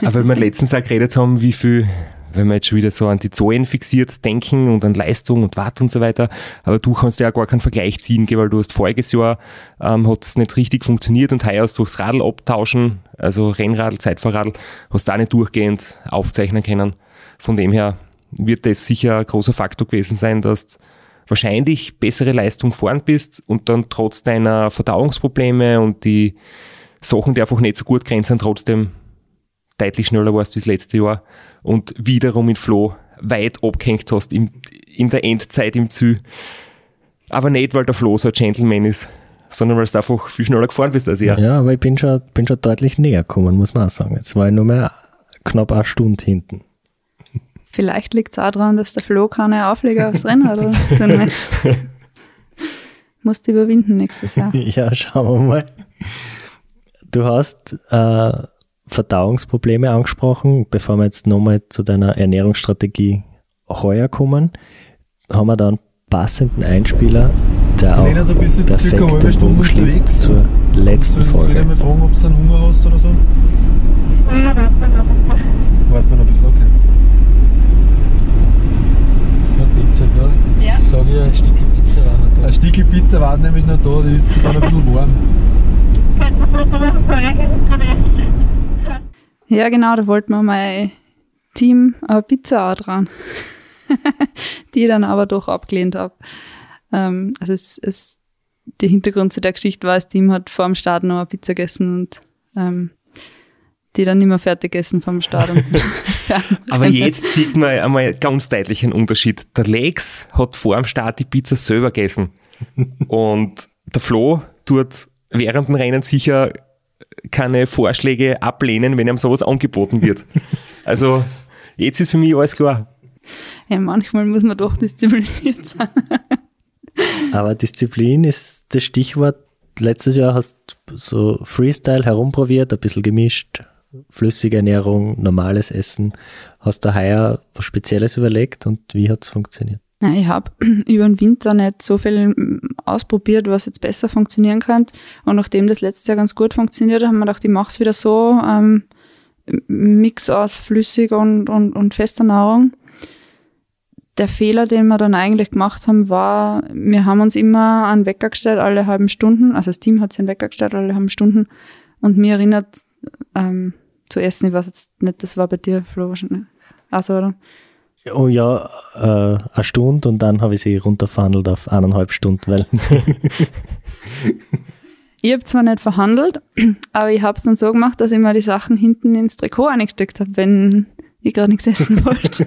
Aber weil wir letztens auch geredet haben, wie viel, wenn wir jetzt schon wieder so an die Zahlen fixiert denken und an Leistung und Watt und so weiter, aber du kannst ja gar keinen Vergleich ziehen, weil du hast voriges Jahr ähm, hat es nicht richtig funktioniert und heuer hast du durchs Radl abtauschen, also Rennradl, Zeitfahrradl, hast auch nicht durchgehend aufzeichnen können. Von dem her wird das sicher ein großer Faktor gewesen sein, dass du wahrscheinlich bessere Leistung fahren bist und dann trotz deiner Verdauungsprobleme und die Sachen, die einfach nicht so gut grenzen, trotzdem deutlich schneller warst wie das letzte Jahr und wiederum in Flo weit abgehängt hast im, in der Endzeit im Ziel. Aber nicht, weil der Flo so ein Gentleman ist, sondern weil du einfach viel schneller gefahren bist als er. Ja, aber ich bin schon, bin schon deutlich näher gekommen, muss man auch sagen. Jetzt war ich nur mehr knapp eine Stunde hinten. Vielleicht liegt es auch daran, dass der Flo keine Aufleger aufs Rennrad möchte. Musst du überwinden nächstes Jahr. Ja, schauen wir mal. Du hast äh, Verdauungsprobleme angesprochen. Bevor wir jetzt nochmal zu deiner Ernährungsstrategie heuer kommen, haben wir da einen passenden Einspieler, der auch Lena, du bist jetzt circa eine halbe perfekt Stunde schließt unterwegs. zur letzten Soll ich Folge. mal fragen, ob du einen Hunger hast oder so? Warten wir noch ein bisschen, okay. Ist noch Pizza da? Ja. Sag ich, ein Stück Pizza war noch da. Ein Stückchen Pizza war nämlich noch da, die ist sogar noch ein bisschen warm. Ja, genau, da wollten wir mein Team eine Pizza auch dran. die ich dann aber doch abgelehnt habe. Ähm, also es, es, der Hintergrund zu der Geschichte war, das Team hat vor dem Start noch eine Pizza gegessen und ähm, die dann nicht mehr fertig gegessen vom Start. Aber jetzt sieht man einmal ganz deutlich einen Unterschied. Der Lex hat vor dem Start die Pizza selber gegessen. Und der Flo tut während dem Rennen sicher keine Vorschläge ablehnen, wenn ihm sowas angeboten wird. Also jetzt ist für mich alles klar. ja, manchmal muss man doch diszipliniert sein. Aber Disziplin ist das Stichwort. Letztes Jahr hast du so Freestyle herumprobiert, ein bisschen gemischt, flüssige Ernährung, normales Essen. Hast du heuer was Spezielles überlegt und wie hat es funktioniert? Ja, ich habe über den Winter nicht so viel mm, ausprobiert, was jetzt besser funktionieren könnte. Und nachdem das letztes Jahr ganz gut funktioniert haben wir gedacht, ich mache es wieder so. Ähm, Mix aus flüssiger und, und, und fester Nahrung. Der Fehler, den wir dann eigentlich gemacht haben, war, wir haben uns immer einen Wecker gestellt, alle halben Stunden. Also das Team hat sich einen Wecker gestellt, alle halben Stunden. Und mir erinnert ähm, zu essen, ich weiß jetzt nicht, das war bei dir, Flo, wahrscheinlich. Also, oder? Oh ja, äh, eine Stunde und dann habe ich sie runterverhandelt auf eineinhalb Stunden, weil Ich habe zwar nicht verhandelt, aber ich habe es dann so gemacht, dass ich mir die Sachen hinten ins Trikot eingesteckt habe, wenn ich gerade nichts essen wollte.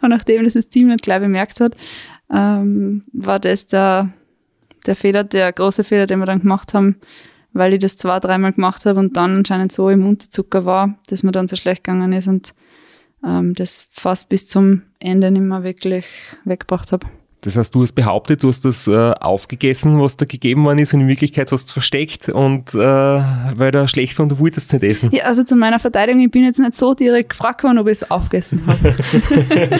und nachdem das das Team nicht gleich bemerkt hat, ähm, war das der, der Fehler, der große Fehler, den wir dann gemacht haben, weil ich das zwei, dreimal gemacht habe und dann anscheinend so im Unterzucker war, dass mir dann so schlecht gegangen ist und ähm, das fast bis zum Ende nicht mehr wirklich weggebracht habe. Das heißt, du hast behauptet, du hast das äh, aufgegessen, was da gegeben worden ist und in Wirklichkeit hast du es versteckt und äh, weil da schlecht war und du wolltest es nicht essen. Ja, also zu meiner Verteidigung, ich bin jetzt nicht so direkt gefragt worden, ob ich es aufgegessen habe.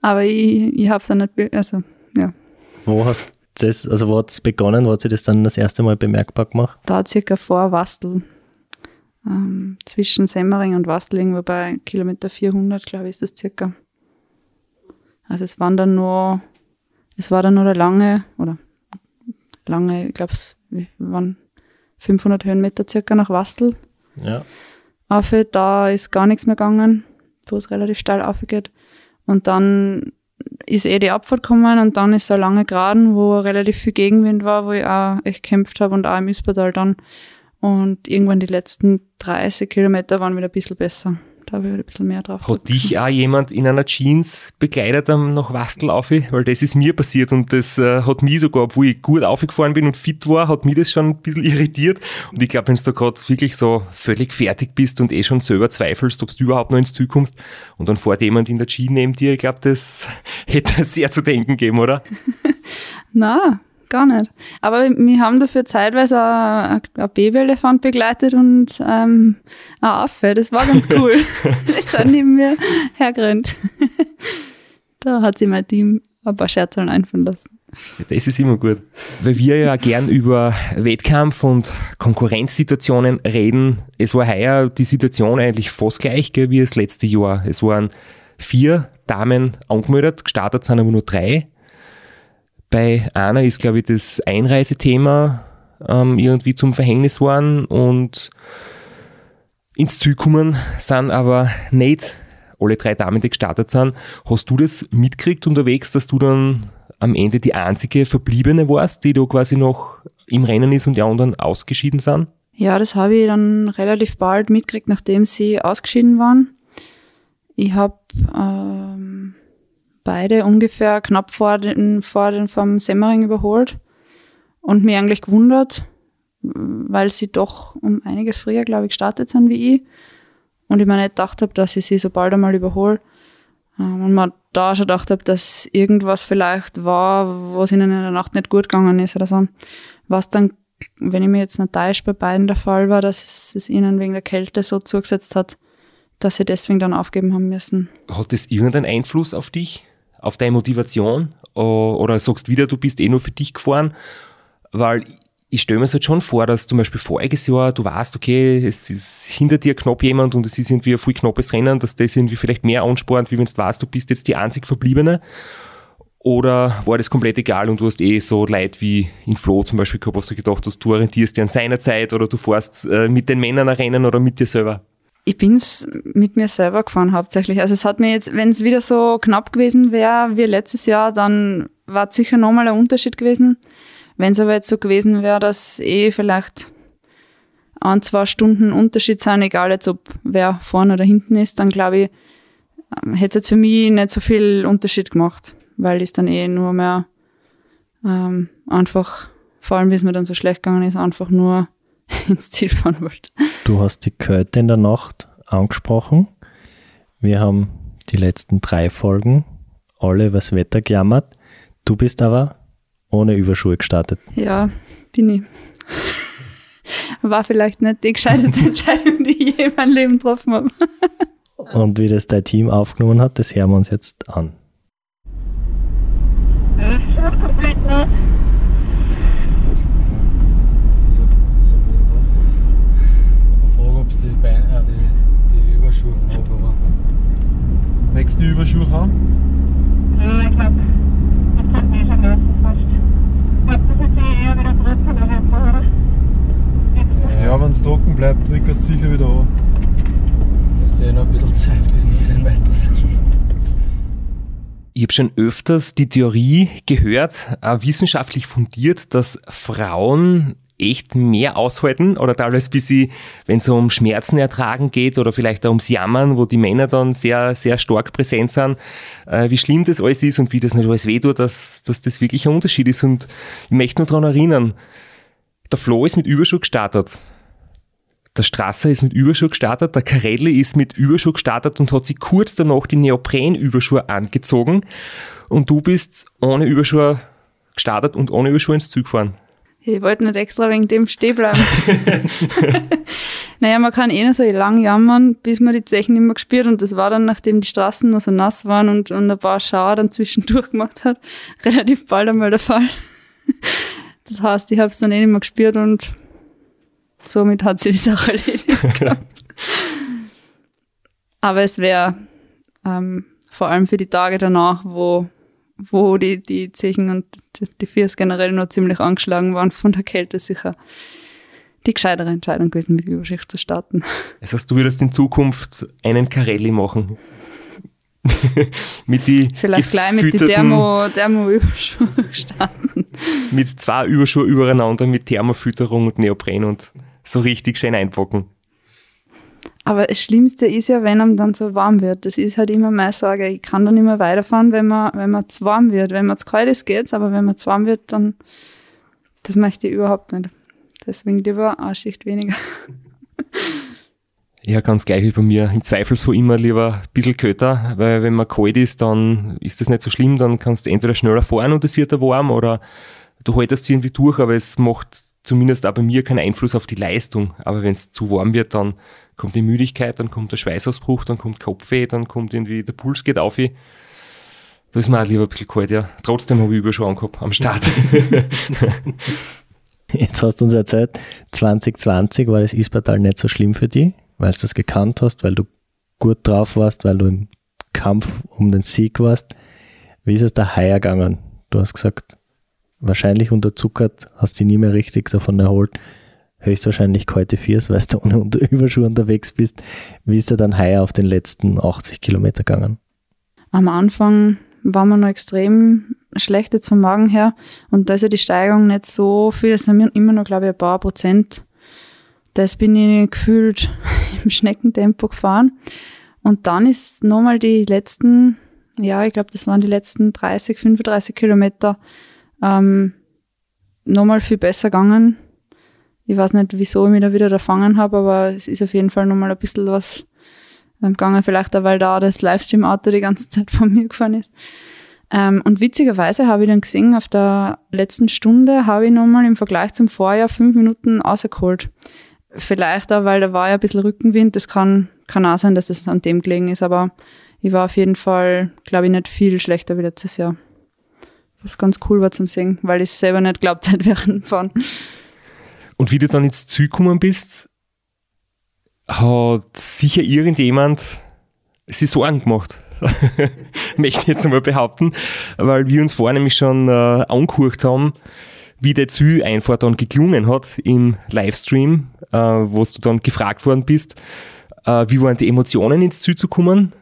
Aber ich, ich habe es dann nicht, also, ja, wo hast das, also wo hat es begonnen, wo hat sie das dann das erste Mal bemerkbar gemacht? da circa vor Wastel. Ähm, zwischen Semmering und Wastel, irgendwo bei Kilometer 400, glaube ich, ist das circa. Also es waren dann nur, es war dann nur der lange, oder lange, ich glaube, es waren 500 Höhenmeter circa nach Wastel. Ja. Auf, da ist gar nichts mehr gegangen, wo es relativ steil aufgeht. Und dann ist eh die Abfahrt gekommen und dann ist so eine lange Geraden, wo relativ viel Gegenwind war, wo ich auch echt gekämpft habe und auch im Ispertal dann. Und irgendwann die letzten 30 Kilometer waren wieder ein bisschen besser. da habe ich halt ein bisschen mehr drauf. Hat gedrückt. dich auch jemand in einer Jeans begleitet am nach Wastel auf? Weil das ist mir passiert und das äh, hat mich sogar, obwohl ich gut aufgefahren bin und fit war, hat mich das schon ein bisschen irritiert. Und ich glaube, wenn du gerade wirklich so völlig fertig bist und eh schon selber zweifelst, ob du überhaupt noch ins Ziel kommst und dann fährt jemand in der Jeans neben dir, ich glaube, das hätte sehr zu denken gegeben, oder? Na, gar nicht. Aber wir haben dafür zeitweise ein, ein Babyelefant begleitet und ähm, ein Affe. Das war ganz cool. ist dann neben mir hergerannt. da hat sich mein Team ein paar Scherzeln einfallen lassen. Das ist immer gut. Weil wir ja gern über Wettkampf und Konkurrenzsituationen reden. Es war heuer die Situation eigentlich fast gleich gell, wie das letzte Jahr. Es waren vier Damen angemeldet, gestartet sind aber nur drei. Bei einer ist, glaube ich, das Einreisethema ähm, irgendwie zum Verhängnis worden und ins Ziel gekommen sind aber nicht alle drei Damen, die gestartet sind. Hast du das mitgekriegt unterwegs, dass du dann am Ende die einzige Verbliebene warst, die da quasi noch im Rennen ist und die anderen ausgeschieden sind? Ja, das habe ich dann relativ bald mitgekriegt, nachdem sie ausgeschieden waren. Ich habe ähm, beide ungefähr knapp vor den, vor den vom Semmering überholt und mir eigentlich gewundert, weil sie doch um einiges früher, glaube ich, gestartet sind wie ich. Und ich mir nicht gedacht habe, dass ich sie so bald einmal überhole. Ähm, Und man da schon gedacht habe, dass irgendwas vielleicht war, was ihnen in der Nacht nicht gut gegangen ist oder so. Was dann, wenn ich mir jetzt nicht täusche, bei beiden der Fall war, dass es ihnen wegen der Kälte so zugesetzt hat, dass sie deswegen dann aufgeben haben müssen. Hat das irgendeinen Einfluss auf dich, auf deine Motivation? O- Oder sagst wieder, du bist eh nur für dich gefahren? Weil ich stelle mir es halt schon vor, dass zum Beispiel voriges Jahr du weißt, okay, es ist hinter dir knapp jemand und es ist irgendwie ein voll knappes Rennen, dass das irgendwie vielleicht mehr anspornt, wie wenn du weißt, du bist jetzt die einzig Verbliebene. Oder war das komplett egal und du hast eh so Leid wie in Flo zum Beispiel gehabt, hast du gedacht hast, du orientierst dich an seiner Zeit oder du fährst äh, mit den Männern ein Rennen oder mit dir selber? Ich bin's mit mir selber gefahren hauptsächlich. Also es hat mir jetzt, wenn es wieder so knapp gewesen wäre wie letztes Jahr, dann war es sicher nochmal ein Unterschied gewesen. Wenn es aber jetzt so gewesen wäre, dass eh vielleicht ein, zwei Stunden Unterschied sind, egal jetzt ob wer vorne oder hinten ist, dann glaube ich, ähm, hätte es jetzt für mich nicht so viel Unterschied gemacht, weil ich dann eh nur mehr ähm, einfach, vor allem wie es mir dann so schlecht gegangen ist, einfach nur ins Ziel fahren wollte. Du hast die Kälte in der Nacht angesprochen. Wir haben die letzten drei Folgen alle über das Wetter gejammert. Du bist aber ohne Überschuhe gestartet. Ja, bin ich. War vielleicht nicht die gescheiteste Entscheidung, die ich je in meinem Leben getroffen habe. Und wie das dein Team aufgenommen hat, das hören wir uns jetzt an. Ich frage, ob sie die, Beine, äh, die, die Überschuhe haben, aber Nächste Überschuhe haben? Ja, ich glaube, das kann eh schon lassen fast. Glaubst du, dass sie eher wieder trocken oder jetzt, oder? Ja, wenn es trocken bleibt, drückt es sicher wieder an. es ist ja noch ein bisschen Zeit, bis wir dann weiter sind. Ich habe schon öfters die Theorie gehört, wissenschaftlich fundiert, dass Frauen echt mehr aushalten oder teilweise bis sie, wenn es um Schmerzen ertragen geht oder vielleicht auch ums Jammern, wo die Männer dann sehr, sehr stark präsent sind, äh, wie schlimm das alles ist und wie das nicht alles wehtut, dass, dass das wirklich ein Unterschied ist. Und ich möchte nur daran erinnern, der Flo ist mit Überschuh gestartet. Der Strasser ist mit Überschuh gestartet, der Carelli ist mit Überschuh gestartet und hat sich kurz danach die Neopren-Überschuhe angezogen. Und du bist ohne Überschuhe gestartet und ohne Überschuhe ins Zug gefahren. Ich wollte nicht extra wegen dem stehen bleiben. naja, man kann eh noch so lang jammern, bis man die Zechen nicht mehr gespürt und das war dann, nachdem die Straßen noch so nass waren und, und ein paar Schauer dann zwischendurch gemacht hat, relativ bald einmal der Fall. Das heißt, ich habe es dann eh nicht mehr gespürt und somit hat sie die Sache erledigt gehabt. Aber es wäre ähm, vor allem für die Tage danach, wo, wo die, die Zechen und die- Viers generell noch ziemlich angeschlagen waren von der Kälte, sicher die gescheitere Entscheidung gewesen, mit Überschicht zu starten. Das heißt, du würdest in Zukunft einen Carelli machen. mit die Vielleicht gleich mit die Thermo, Thermo-Überschuhe starten. mit zwei Überschuhe übereinander, mit Thermofütterung und Neopren und so richtig schön einpacken. Aber das Schlimmste ist ja, wenn einem dann so warm wird. Das ist halt immer meine Sorge. Ich kann dann immer weiterfahren, wenn man, wenn man zu warm wird. Wenn man zu kalt ist, geht's, aber wenn man zu warm wird, dann, das möchte ich überhaupt nicht. Deswegen lieber eine Schicht weniger. Ja, ganz gleich wie bei mir. Im Zweifelsfall immer lieber ein bisschen kälter, weil wenn man kalt ist, dann ist das nicht so schlimm, dann kannst du entweder schneller fahren und es wird da warm oder du haltest irgendwie durch, aber es macht zumindest auch bei mir keinen Einfluss auf die Leistung. Aber wenn es zu warm wird, dann kommt die Müdigkeit, dann kommt der Schweißausbruch, dann kommt Kopfweh, dann kommt irgendwie der Puls geht auf. Da ist mir auch lieber ein bisschen kalt, ja. Trotzdem habe ich Überschauen gehabt am Start. Jetzt hast du uns erzählt, 2020 war das Ispertal nicht so schlimm für dich, weil du das gekannt hast, weil du gut drauf warst, weil du im Kampf um den Sieg warst. Wie ist es da heuer gegangen? Du hast gesagt, wahrscheinlich unterzuckert, hast dich nie mehr richtig davon erholt. Höchstwahrscheinlich kalte Viers, weil du ohne Überschuhe unterwegs bist. Wie ist er dann heuer auf den letzten 80 Kilometer gegangen? Am Anfang war man noch extrem schlecht jetzt vom Magen her und da ist ja die Steigerung nicht so viel, das sind immer noch, glaube ich, ein paar Prozent. Das bin ich gefühlt im Schneckentempo gefahren. Und dann ist nochmal die letzten, ja, ich glaube, das waren die letzten 30, 35 Kilometer ähm, nochmal viel besser gegangen. Ich weiß nicht, wieso ich mich da wieder erfangen habe, aber es ist auf jeden Fall nochmal ein bisschen was ähm, gegangen. Vielleicht auch, weil da das Livestream-Auto die ganze Zeit von mir gefahren ist. Ähm, und witzigerweise habe ich dann gesehen, auf der letzten Stunde habe ich nochmal im Vergleich zum Vorjahr fünf Minuten rausgeholt. Vielleicht auch, weil da war ja ein bisschen Rückenwind. Das kann, kann auch sein, dass das an dem gelegen ist, aber ich war auf jeden Fall, glaube ich, nicht viel schlechter wie letztes Jahr. Was ganz cool war zum Singen, weil ich selber nicht glaubt hätte während Fahren. Und wie du dann ins Ziel gekommen bist, hat sicher irgendjemand sich Sorgen gemacht. Möchte ich jetzt einmal behaupten, weil wir uns vorher nämlich schon äh, angehört haben, wie der Ziel einfach dann geklungen hat im Livestream, äh, wo du dann gefragt worden bist, äh, wie waren die Emotionen ins Ziel zu kommen?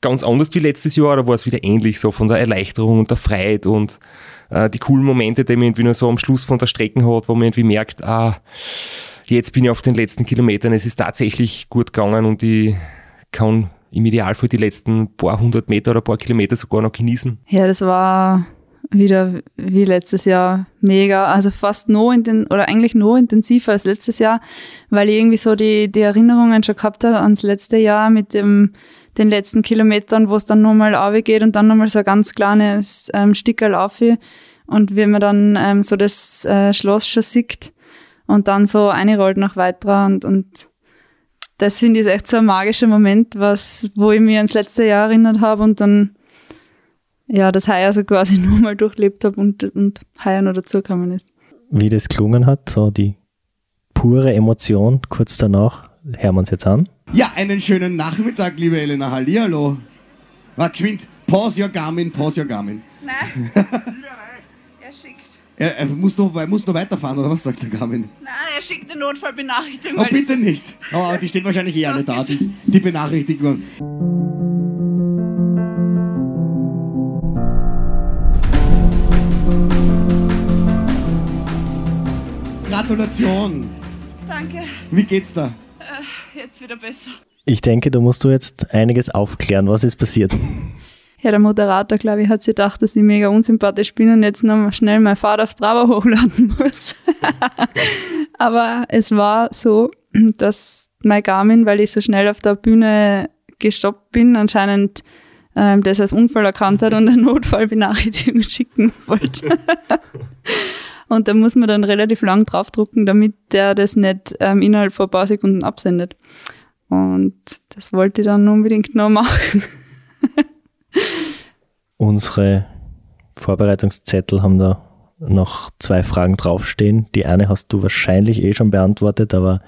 Ganz anders wie letztes Jahr, oder war es wieder ähnlich, so von der Erleichterung und der Freiheit und äh, die coolen Momente, die man irgendwie nur so am Schluss von der Strecke hat, wo man irgendwie merkt, ah, jetzt bin ich auf den letzten Kilometern, es ist tatsächlich gut gegangen und ich kann im Idealfall die letzten paar hundert Meter oder paar Kilometer sogar noch genießen. Ja, das war wieder wie letztes Jahr mega, also fast noch in den oder eigentlich noch intensiver als letztes Jahr, weil ich irgendwie so die, die Erinnerungen schon gehabt habe ans letzte Jahr mit dem den letzten Kilometern, wo es dann nochmal geht und dann nochmal so ein ganz kleines ähm, Stickerl auf und wie man dann ähm, so das äh, Schloss schon sieht und dann so eine noch weiter und, und das finde ich echt so ein magischer Moment, was, wo ich mich ans letzte Jahr erinnert habe und dann ja, das heuer so quasi nur mal durchlebt habe und, und heuer noch dazugekommen ist. Wie das gelungen hat, so die pure Emotion kurz danach, hören wir uns jetzt an. Ja, einen schönen Nachmittag, liebe Elena. Hallihallo. War geschwind. Pause your Garmin, pause your Garmin. Nein. er schickt. Er, er muss, noch, er muss noch weiterfahren, oder was sagt der Garmin? Nein, er schickt eine Notfallbenachrichtigung. Oh, bitte nicht. Oh, aber die steht wahrscheinlich eh alle da, die, die Benachrichtigung. Gratulation. Danke. Wie geht's da? Jetzt wieder besser. Ich denke, da musst du jetzt einiges aufklären. Was ist passiert? Ja, der Moderator, glaube ich, hat sich gedacht, dass ich mega unsympathisch bin und jetzt noch schnell mein Fahrt auf Strava hochladen muss. Aber es war so, dass mein Garmin, weil ich so schnell auf der Bühne gestoppt bin, anscheinend ähm, das als Unfall erkannt hat und eine Notfallbenachrichtigung schicken wollte. Und da muss man dann relativ lang draufdrucken, damit der das nicht ähm, innerhalb von ein paar Sekunden absendet. Und das wollte ich dann unbedingt noch machen. Unsere Vorbereitungszettel haben da noch zwei Fragen draufstehen. Die eine hast du wahrscheinlich eh schon beantwortet, aber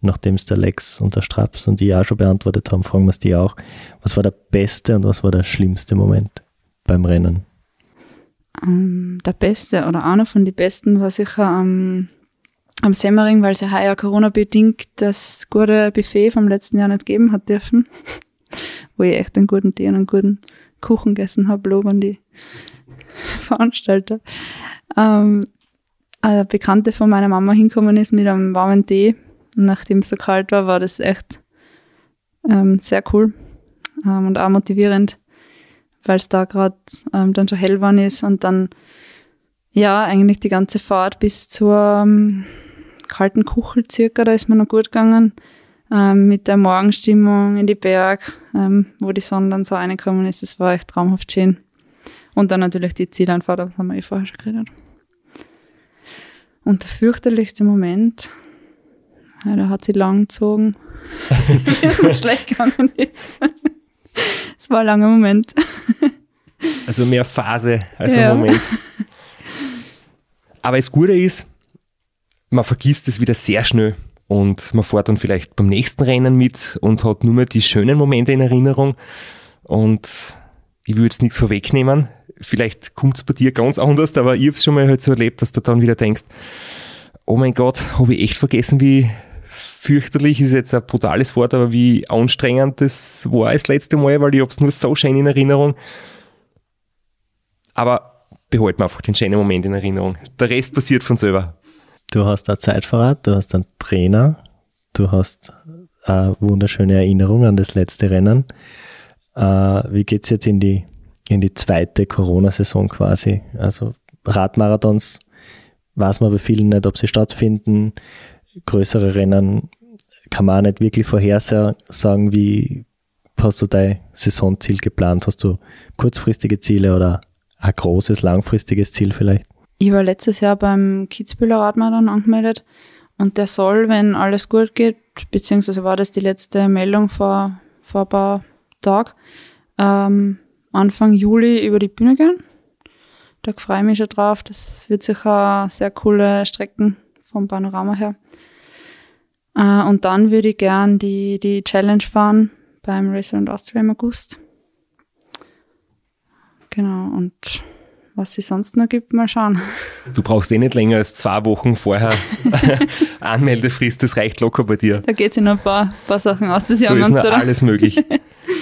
nachdem es der Lex und der Straps und die auch schon beantwortet haben, fragen wir es die auch. Was war der beste und was war der schlimmste Moment beim Rennen? Ähm, der beste oder einer von den besten war sicher am, am Semmering, weil es ja heuer Corona-bedingt das gute Buffet vom letzten Jahr nicht geben hat dürfen, wo ich echt einen guten Tee und einen guten Kuchen gegessen habe, Lob an die Veranstalter. Ähm, eine Bekannte von meiner Mama hinkommen ist mit einem warmen Tee. Und nachdem es so kalt war, war das echt ähm, sehr cool ähm, und auch motivierend, weil es da gerade ähm, dann schon hell geworden ist und dann ja eigentlich die ganze Fahrt bis zur ähm, kalten Kuchel circa, da ist mir noch gut gegangen ähm, mit der Morgenstimmung in die Berg, ähm, wo die Sonne dann so reingekommen ist, das war echt traumhaft schön. Und dann natürlich die Zieleinfahrt, das haben wir eh vorher schon geredet. Und der fürchterlichste Moment, ja, der hat sie lang gezogen, wie es mir schlecht gegangen ist. Es war ein langer Moment. Also mehr Phase als Ja. ein Moment. Aber das Gute ist, man vergisst es wieder sehr schnell und man fährt dann vielleicht beim nächsten Rennen mit und hat nur mehr die schönen Momente in Erinnerung. Und ich will jetzt nichts vorwegnehmen. Vielleicht kommt es bei dir ganz anders, aber ich habe es schon mal halt so erlebt, dass du dann wieder denkst, oh mein Gott, habe ich echt vergessen, wie fürchterlich ist jetzt ein brutales Wort, aber wie anstrengend das war das letzte Mal, weil ich habe es nur so schön in Erinnerung. Aber behalten wir einfach den schönen Moment in Erinnerung. Der Rest passiert von selber. Du hast ein Zeitverrat, du hast einen Trainer, du hast eine wunderschöne Erinnerung an das letzte Rennen. Äh, wie geht's jetzt in die, in die zweite Corona-Saison quasi? Also Radmarathons weiß man bei vielen nicht, ob sie stattfinden. Größere Rennen kann man auch nicht wirklich vorhersagen, wie hast du dein Saisonziel geplant? Hast du kurzfristige Ziele oder ein großes, langfristiges Ziel vielleicht? Ich war letztes Jahr beim Kitzbühler Radmarathon angemeldet und der soll, wenn alles gut geht, beziehungsweise war das die letzte Meldung vor, vor ein paar Tagen, ähm, Anfang Juli über die Bühne gehen. Da freue ich mich schon drauf. Das wird sicher eine sehr coole Strecken vom Panorama her. Äh, und dann würde ich gern die, die Challenge fahren beim Race Around Austria im August. Genau, und was es sonst noch gibt, mal schauen. Du brauchst eh nicht länger als zwei Wochen vorher Anmeldefrist, das reicht locker bei dir. Da geht sich noch ein paar, paar Sachen aus. Das Jahr Da ist noch alles möglich.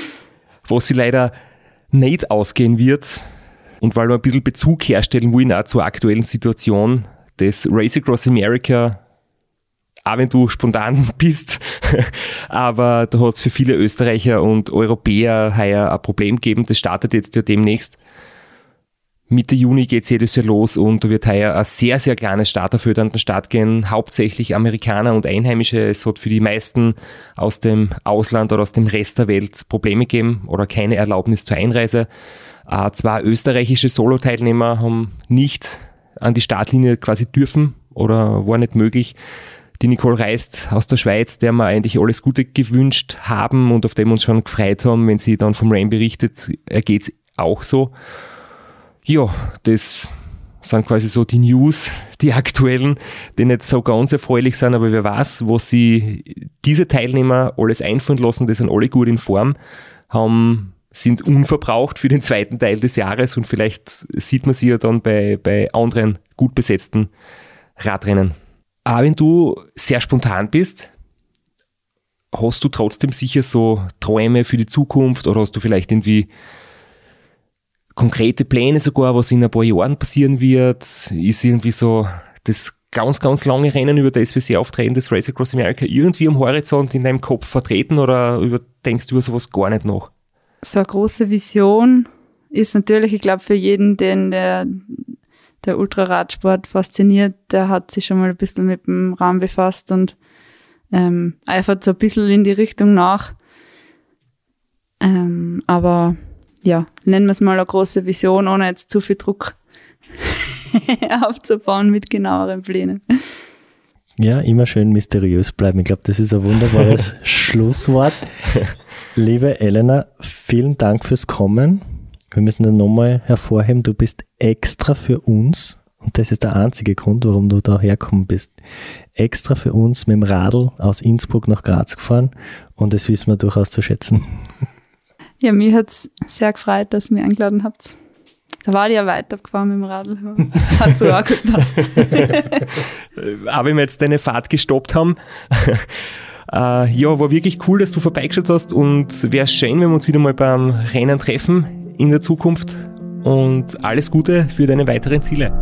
Was sie leider nicht ausgehen wird, und weil wir ein bisschen Bezug herstellen wollen auch zur aktuellen Situation des Race Across America, auch wenn du spontan bist, aber da hat es für viele Österreicher und Europäer heuer ein Problem gegeben. Das startet jetzt ja demnächst. Mitte Juni geht es jedes Jahr los und da wird heuer ein sehr, sehr kleines Starterfeld an den Start gehen. Hauptsächlich Amerikaner und Einheimische. Es hat für die meisten aus dem Ausland oder aus dem Rest der Welt Probleme gegeben oder keine Erlaubnis zur Einreise. Äh, zwei österreichische Solo-Teilnehmer haben nicht an die Startlinie quasi dürfen oder war nicht möglich. Die Nicole Reist aus der Schweiz, der wir eigentlich alles Gute gewünscht haben und auf dem uns schon gefreut haben, wenn sie dann vom Rain berichtet, geht es auch so. Ja, das sind quasi so die News, die aktuellen, die nicht so ganz erfreulich sind, aber wer weiß, was sie diese Teilnehmer alles einfallen lassen, die sind alle gut in Form, haben, sind unverbraucht für den zweiten Teil des Jahres und vielleicht sieht man sie ja dann bei, bei anderen gut besetzten Radrennen. Aber wenn du sehr spontan bist, hast du trotzdem sicher so Träume für die Zukunft oder hast du vielleicht irgendwie konkrete Pläne sogar, was in ein paar Jahren passieren wird? Ist irgendwie so das ganz, ganz lange Rennen über das SPC auftreten des Race Across America irgendwie am Horizont in deinem Kopf vertreten oder denkst du über sowas gar nicht nach? So eine große Vision ist natürlich, ich glaube, für jeden, den der, der Ultraradsport fasziniert, der hat sich schon mal ein bisschen mit dem Rahmen befasst und ähm, eifert so ein bisschen in die Richtung nach. Ähm, aber ja, nennen wir es mal eine große Vision, ohne jetzt zu viel Druck aufzubauen mit genaueren Plänen. Ja, immer schön mysteriös bleiben. Ich glaube, das ist ein wunderbares Schlusswort. Liebe Elena, vielen Dank fürs Kommen. Wir müssen dann nochmal hervorheben, du bist extra für uns, und das ist der einzige Grund, warum du da herkommen bist, extra für uns mit dem Radl aus Innsbruck nach Graz gefahren und das wissen wir durchaus zu schätzen. Ja, mich hat's sehr gefreut, dass ihr mich eingeladen habt. Da war ich ja weitergefahren mit dem Radl. Hat so auch gut gepasst. Aber wenn wir jetzt deine Fahrt gestoppt haben, äh, ja, war wirklich cool, dass du vorbeigeschaut hast und wäre schön, wenn wir uns wieder mal beim Rennen treffen in der Zukunft und alles Gute für deine weiteren Ziele.